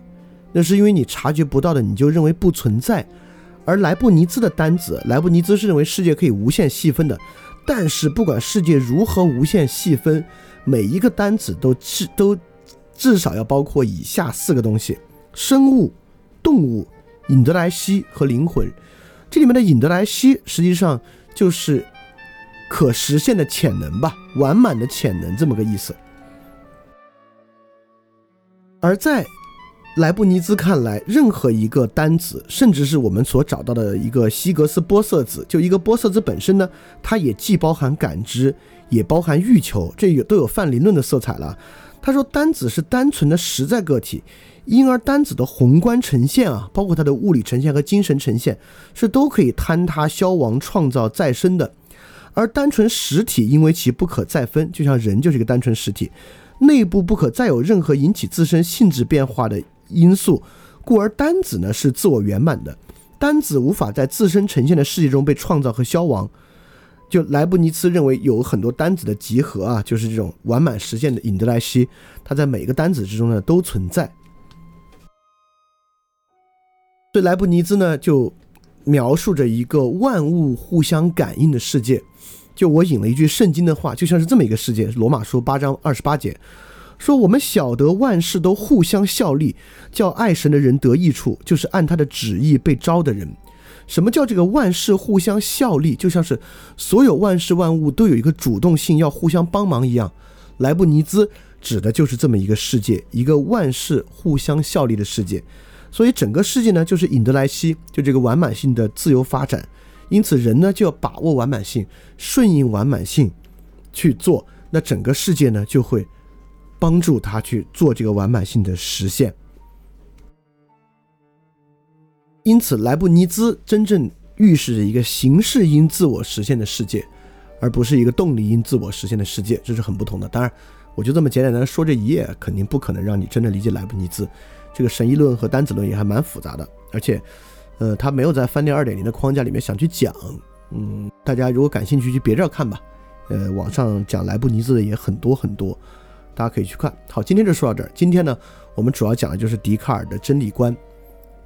那是因为你察觉不到的，你就认为不存在。而莱布尼兹的单子，莱布尼兹是认为世界可以无限细分的，但是不管世界如何无限细分，每一个单子都是都至少要包括以下四个东西：生物。动物、引德莱西和灵魂，这里面的引德莱西实际上就是可实现的潜能吧，完满的潜能这么个意思。而在莱布尼兹看来，任何一个单子，甚至是我们所找到的一个希格斯玻色子，就一个玻色子本身呢，它也既包含感知，也包含欲求，这有都有泛灵论的色彩了。他说，单子是单纯的实在个体。因而单子的宏观呈现啊，包括它的物理呈现和精神呈现，是都可以坍塌、消亡、创造、再生的。而单纯实体，因为其不可再分，就像人就是一个单纯实体，内部不可再有任何引起自身性质变化的因素，故而单子呢是自我圆满的。单子无法在自身呈现的世界中被创造和消亡。就莱布尼茨认为有很多单子的集合啊，就是这种完满实现的引德莱希，它在每个单子之中呢都存在。所以莱布尼兹呢，就描述着一个万物互相感应的世界。就我引了一句圣经的话，就像是这么一个世界：罗马书八章二十八节说：“我们晓得万事都互相效力，叫爱神的人得益处，就是按他的旨意被招的人。”什么叫这个万事互相效力？就像是所有万事万物都有一个主动性，要互相帮忙一样。莱布尼兹指的就是这么一个世界，一个万事互相效力的世界。所以整个世界呢，就是引德莱西，就这个完满性的自由发展。因此，人呢就要把握完满性，顺应完满性去做，那整个世界呢就会帮助他去做这个完满性的实现。因此，莱布尼兹真正预示着一个形式因自我实现的世界，而不是一个动力因自我实现的世界，这是很不同的。当然，我就这么简简单单说这一页，肯定不可能让你真的理解莱布尼兹。这个神议论和单子论也还蛮复杂的，而且，呃，他没有在翻店二点零的框架里面想去讲。嗯，大家如果感兴趣，去别这儿看吧。呃，网上讲莱布尼兹的也很多很多，大家可以去看。好，今天就说到这儿。今天呢，我们主要讲的就是笛卡尔的真理观，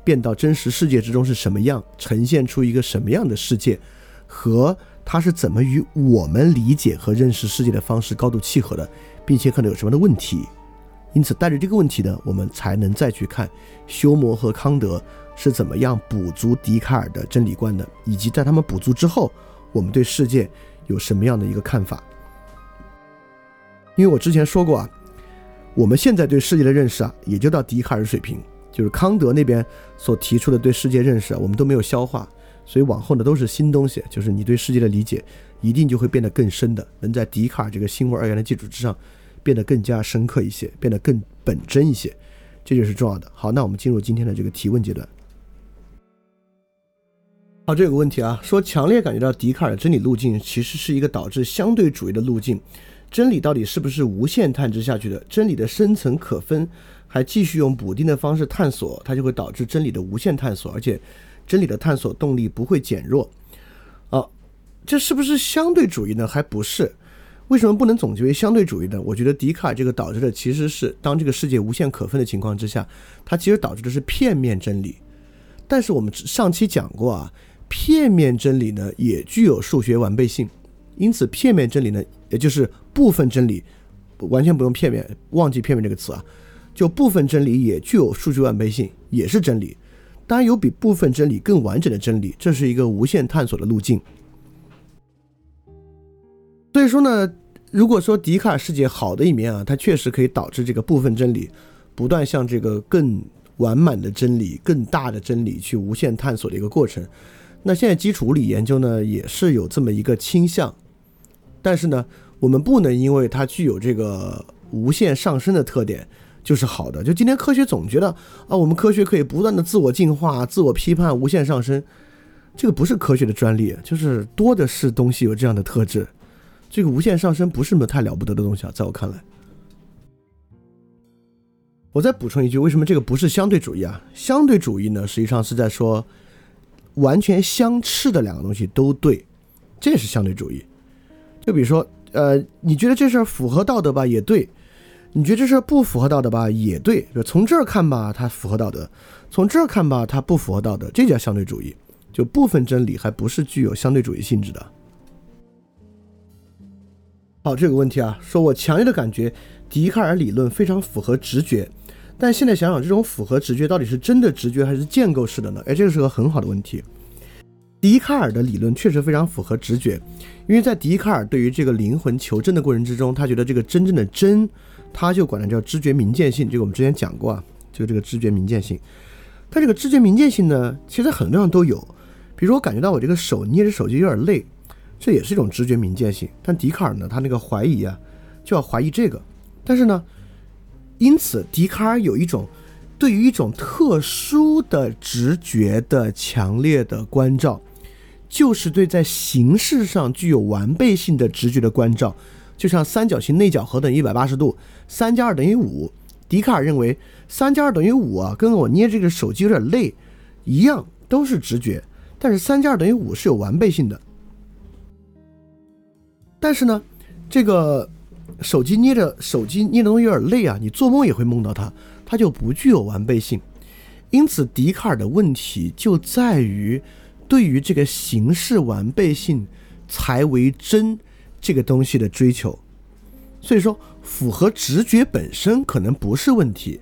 变到真实世界之中是什么样，呈现出一个什么样的世界，和他是怎么与我们理解和认识世界的方式高度契合的，并且可能有什么的问题。因此，带着这个问题呢，我们才能再去看休谟和康德是怎么样补足笛卡尔的真理观的，以及在他们补足之后，我们对世界有什么样的一个看法。因为我之前说过啊，我们现在对世界的认识啊，也就到笛卡尔水平，就是康德那边所提出的对世界认识啊，我们都没有消化，所以往后呢都是新东西，就是你对世界的理解一定就会变得更深的，能在笛卡尔这个新物二元的基础之上变得更加深刻一些，变得更本真一些，这就是重要的。好，那我们进入今天的这个提问阶段。好，这有个问题啊，说强烈感觉到笛卡尔的真理路径其实是一个导致相对主义的路径。真理到底是不是无限探知下去的？真理的深层可分，还继续用补丁的方式探索，它就会导致真理的无限探索，而且真理的探索动力不会减弱。啊，这是不是相对主义呢？还不是。为什么不能总结为相对主义呢？我觉得笛卡尔这个导致的其实是，当这个世界无限可分的情况之下，它其实导致的是片面真理。但是我们上期讲过啊，片面真理呢也具有数学完备性，因此片面真理呢，也就是。部分真理完全不用片面，忘记片面这个词啊，就部分真理也具有数据完备性，也是真理。当然有比部分真理更完整的真理，这是一个无限探索的路径。所以说呢，如果说笛卡尔世界好的一面啊，它确实可以导致这个部分真理不断向这个更完满的真理、更大的真理去无限探索的一个过程。那现在基础物理研究呢，也是有这么一个倾向，但是呢。我们不能因为它具有这个无限上升的特点就是好的。就今天科学总觉得啊，我们科学可以不断的自我进化、自我批判、无限上升，这个不是科学的专利，就是多的是东西有这样的特质。这个无限上升不是什么太了不得的东西啊，在我看来。我再补充一句，为什么这个不是相对主义啊？相对主义呢，实际上是在说完全相斥的两个东西都对，这也是相对主义。就比如说。呃，你觉得这事儿符合道德吧，也对；你觉得这事不符合道德吧，也对。就从这儿看吧，它符合道德；从这儿看吧，它不符合道德。这叫相对主义。就部分真理还不是具有相对主义性质的。好，这个问题啊，说我强烈的感觉笛卡尔理论非常符合直觉，但现在想想，这种符合直觉到底是真的直觉还是建构式的呢？哎，这个是个很好的问题。笛卡尔的理论确实非常符合直觉，因为在笛卡尔对于这个灵魂求真的过程之中，他觉得这个真正的真，他就管它叫知觉明见性。这个我们之前讲过啊，就这个知觉明见性。但这个知觉明见性呢，其实很多地方都有。比如我感觉到我这个手捏着手机有点累，这也是一种知觉明见性。但笛卡尔呢，他那个怀疑啊，就要怀疑这个。但是呢，因此笛卡尔有一种对于一种特殊的直觉的强烈的关照。就是对在形式上具有完备性的直觉的关照，就像三角形内角和等于一百八十度，三加二等于五。笛卡尔认为三加二等于五啊，跟我捏这个手机有点累一样，都是直觉。但是三加二等于五是有完备性的。但是呢，这个手机捏着手机捏的东西有点累啊，你做梦也会梦到它，它就不具有完备性。因此，笛卡尔的问题就在于。对于这个形式完备性才为真这个东西的追求，所以说符合直觉本身可能不是问题，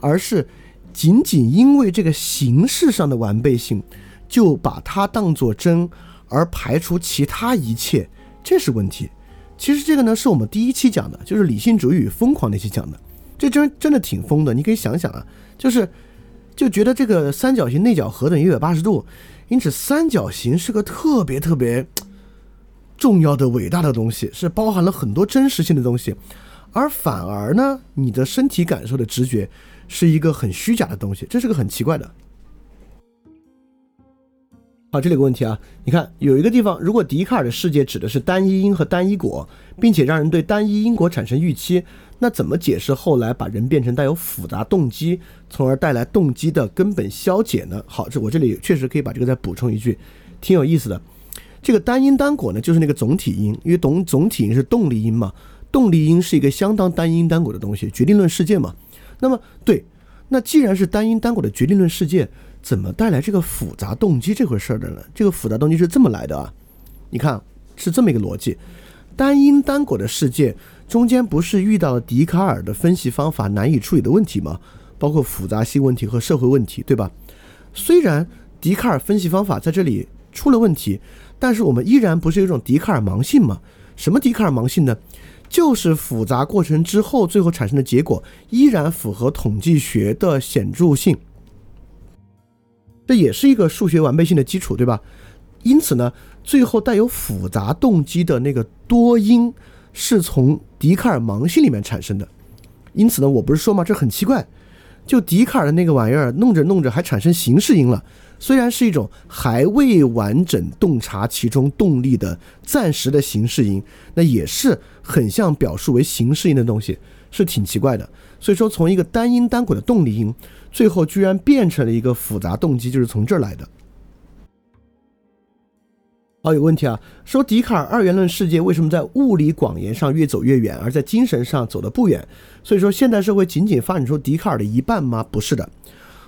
而是仅仅因为这个形式上的完备性，就把它当做真而排除其他一切，这是问题。其实这个呢是我们第一期讲的，就是理性主义与疯狂那期讲的，这真真的挺疯的。你可以想想啊，就是就觉得这个三角形内角和等于一百八十度。因此，三角形是个特别特别重要的、伟大的东西，是包含了很多真实性的东西。而反而呢，你的身体感受的直觉是一个很虚假的东西，这是个很奇怪的。好，这里有个问题啊，你看有一个地方，如果笛卡尔的世界指的是单一因和单一果，并且让人对单一因果产生预期。那怎么解释后来把人变成带有复杂动机，从而带来动机的根本消解呢？好，这我这里确实可以把这个再补充一句，挺有意思的。这个单因单果呢，就是那个总体因，因为总总体因是动力因嘛，动力因是一个相当单因单果的东西，决定论世界嘛。那么对，那既然是单因单果的决定论世界，怎么带来这个复杂动机这回事儿的呢？这个复杂动机是这么来的啊？你看是这么一个逻辑，单因单果的世界。中间不是遇到了笛卡尔的分析方法难以处理的问题吗？包括复杂性问题和社会问题，对吧？虽然笛卡尔分析方法在这里出了问题，但是我们依然不是有一种笛卡尔盲性吗？什么笛卡尔盲性呢？就是复杂过程之后，最后产生的结果依然符合统计学的显著性，这也是一个数学完备性的基础，对吧？因此呢，最后带有复杂动机的那个多因是从笛卡尔盲性里面产生的。因此呢，我不是说吗？这很奇怪，就笛卡尔的那个玩意儿弄着弄着还产生形式音了。虽然是一种还未完整洞察其中动力的暂时的形式音，那也是很像表述为形式音的东西，是挺奇怪的。所以说，从一个单音单轨的动力音，最后居然变成了一个复杂动机，就是从这儿来的。好，有问题啊，说笛卡尔二元论世界为什么在物理广言上越走越远，而在精神上走得不远？所以说，现代社会仅仅发展出笛卡尔的一半吗？不是的。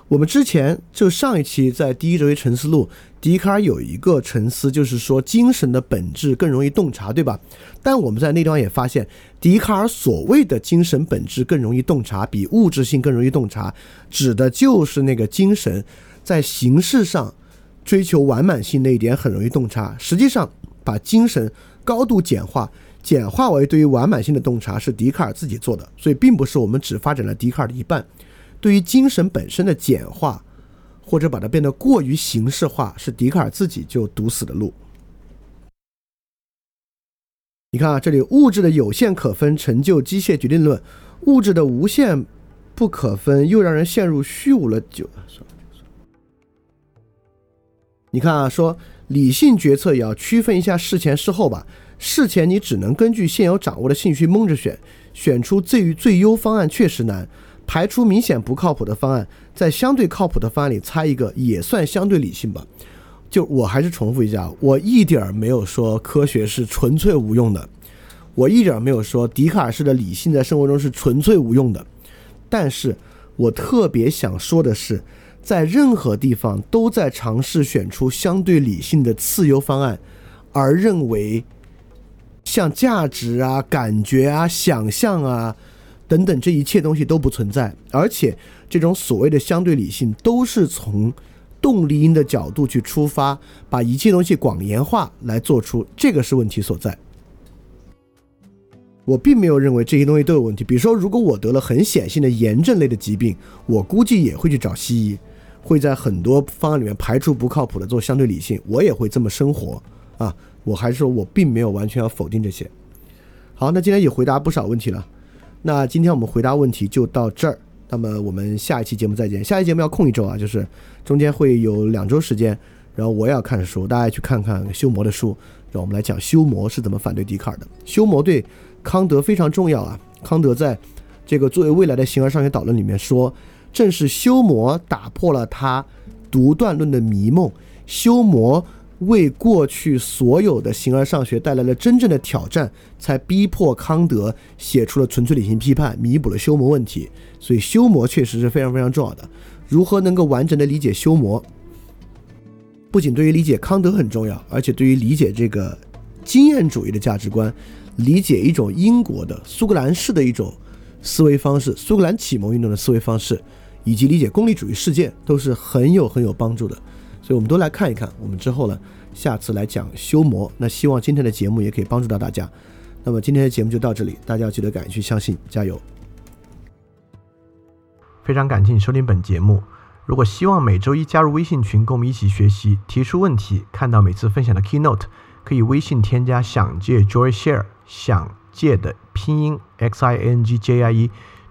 我们之前就上一期在第一哲学沉思录，笛卡尔有一个沉思，就是说精神的本质更容易洞察，对吧？但我们在那地方也发现，笛卡尔所谓的精神本质更容易洞察，比物质性更容易洞察，指的就是那个精神在形式上追求完满性那一点很容易洞察。实际上，把精神高度简化，简化为对于完满性的洞察，是笛卡尔自己做的，所以并不是我们只发展了笛卡尔的一半。对于精神本身的简化，或者把它变得过于形式化，是笛卡尔自己就堵死的路。你看啊，这里物质的有限可分成就机械决定论，物质的无限不可分又让人陷入虚无了。就你看啊，说理性决策也要区分一下事前事后吧。事前你只能根据现有掌握的信息蒙着选，选出最最优方案确实难。排除明显不靠谱的方案，在相对靠谱的方案里猜一个也算相对理性吧。就我还是重复一下，我一点儿没有说科学是纯粹无用的，我一点儿没有说笛卡尔式的理性在生活中是纯粹无用的。但是我特别想说的是，在任何地方都在尝试选出相对理性的次优方案，而认为像价值啊、感觉啊、想象啊。等等，这一切东西都不存在，而且这种所谓的相对理性都是从动力因的角度去出发，把一切东西广延化来做出，这个是问题所在。我并没有认为这些东西都有问题。比如说，如果我得了很显性的炎症类的疾病，我估计也会去找西医，会在很多方案里面排除不靠谱的做相对理性，我也会这么生活啊。我还是说我并没有完全要否定这些。好，那今天也回答不少问题了。那今天我们回答问题就到这儿，那么我们下一期节目再见。下一期节目要空一周啊，就是中间会有两周时间，然后我也要看书，大家去看看修魔的书，让我们来讲修魔是怎么反对笛卡尔的。修魔对康德非常重要啊，康德在这个作为未来的形而上学导论里面说，正是修魔打破了他独断论的迷梦，修魔。为过去所有的形而上学带来了真正的挑战，才逼迫康德写出了纯粹理性批判，弥补了修魔问题。所以修魔确实是非常非常重要的。如何能够完整的理解修魔，不仅对于理解康德很重要，而且对于理解这个经验主义的价值观，理解一种英国的苏格兰式的一种思维方式，苏格兰启蒙运动的思维方式，以及理解功利主义事件，都是很有很有帮助的。所以我们都来看一看，我们之后呢，下次来讲修魔。那希望今天的节目也可以帮助到大家。那么今天的节目就到这里，大家要记得敢于去相信，加油！非常感谢你收听本节目。如果希望每周一加入微信群，跟我们一起学习，提出问题，看到每次分享的 keynote，可以微信添加“想借 Joy Share”，想借的拼音 X I N G J I E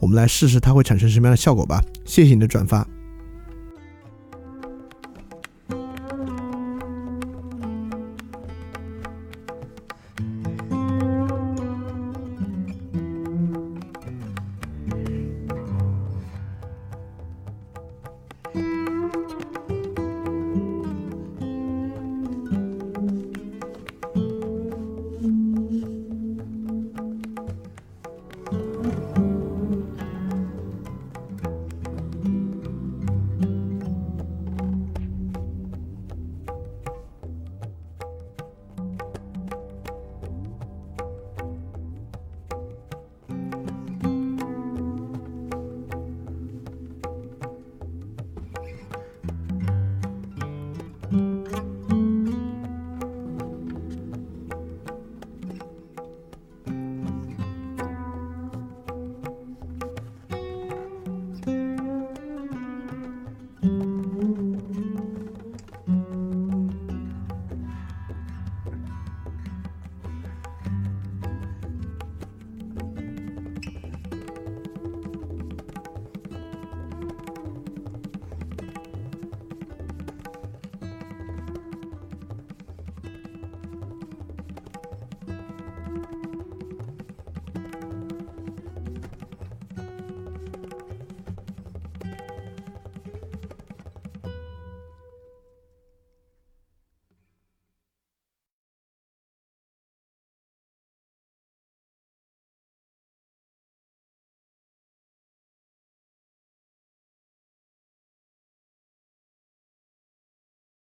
我们来试试它会产生什么样的效果吧。谢谢你的转发。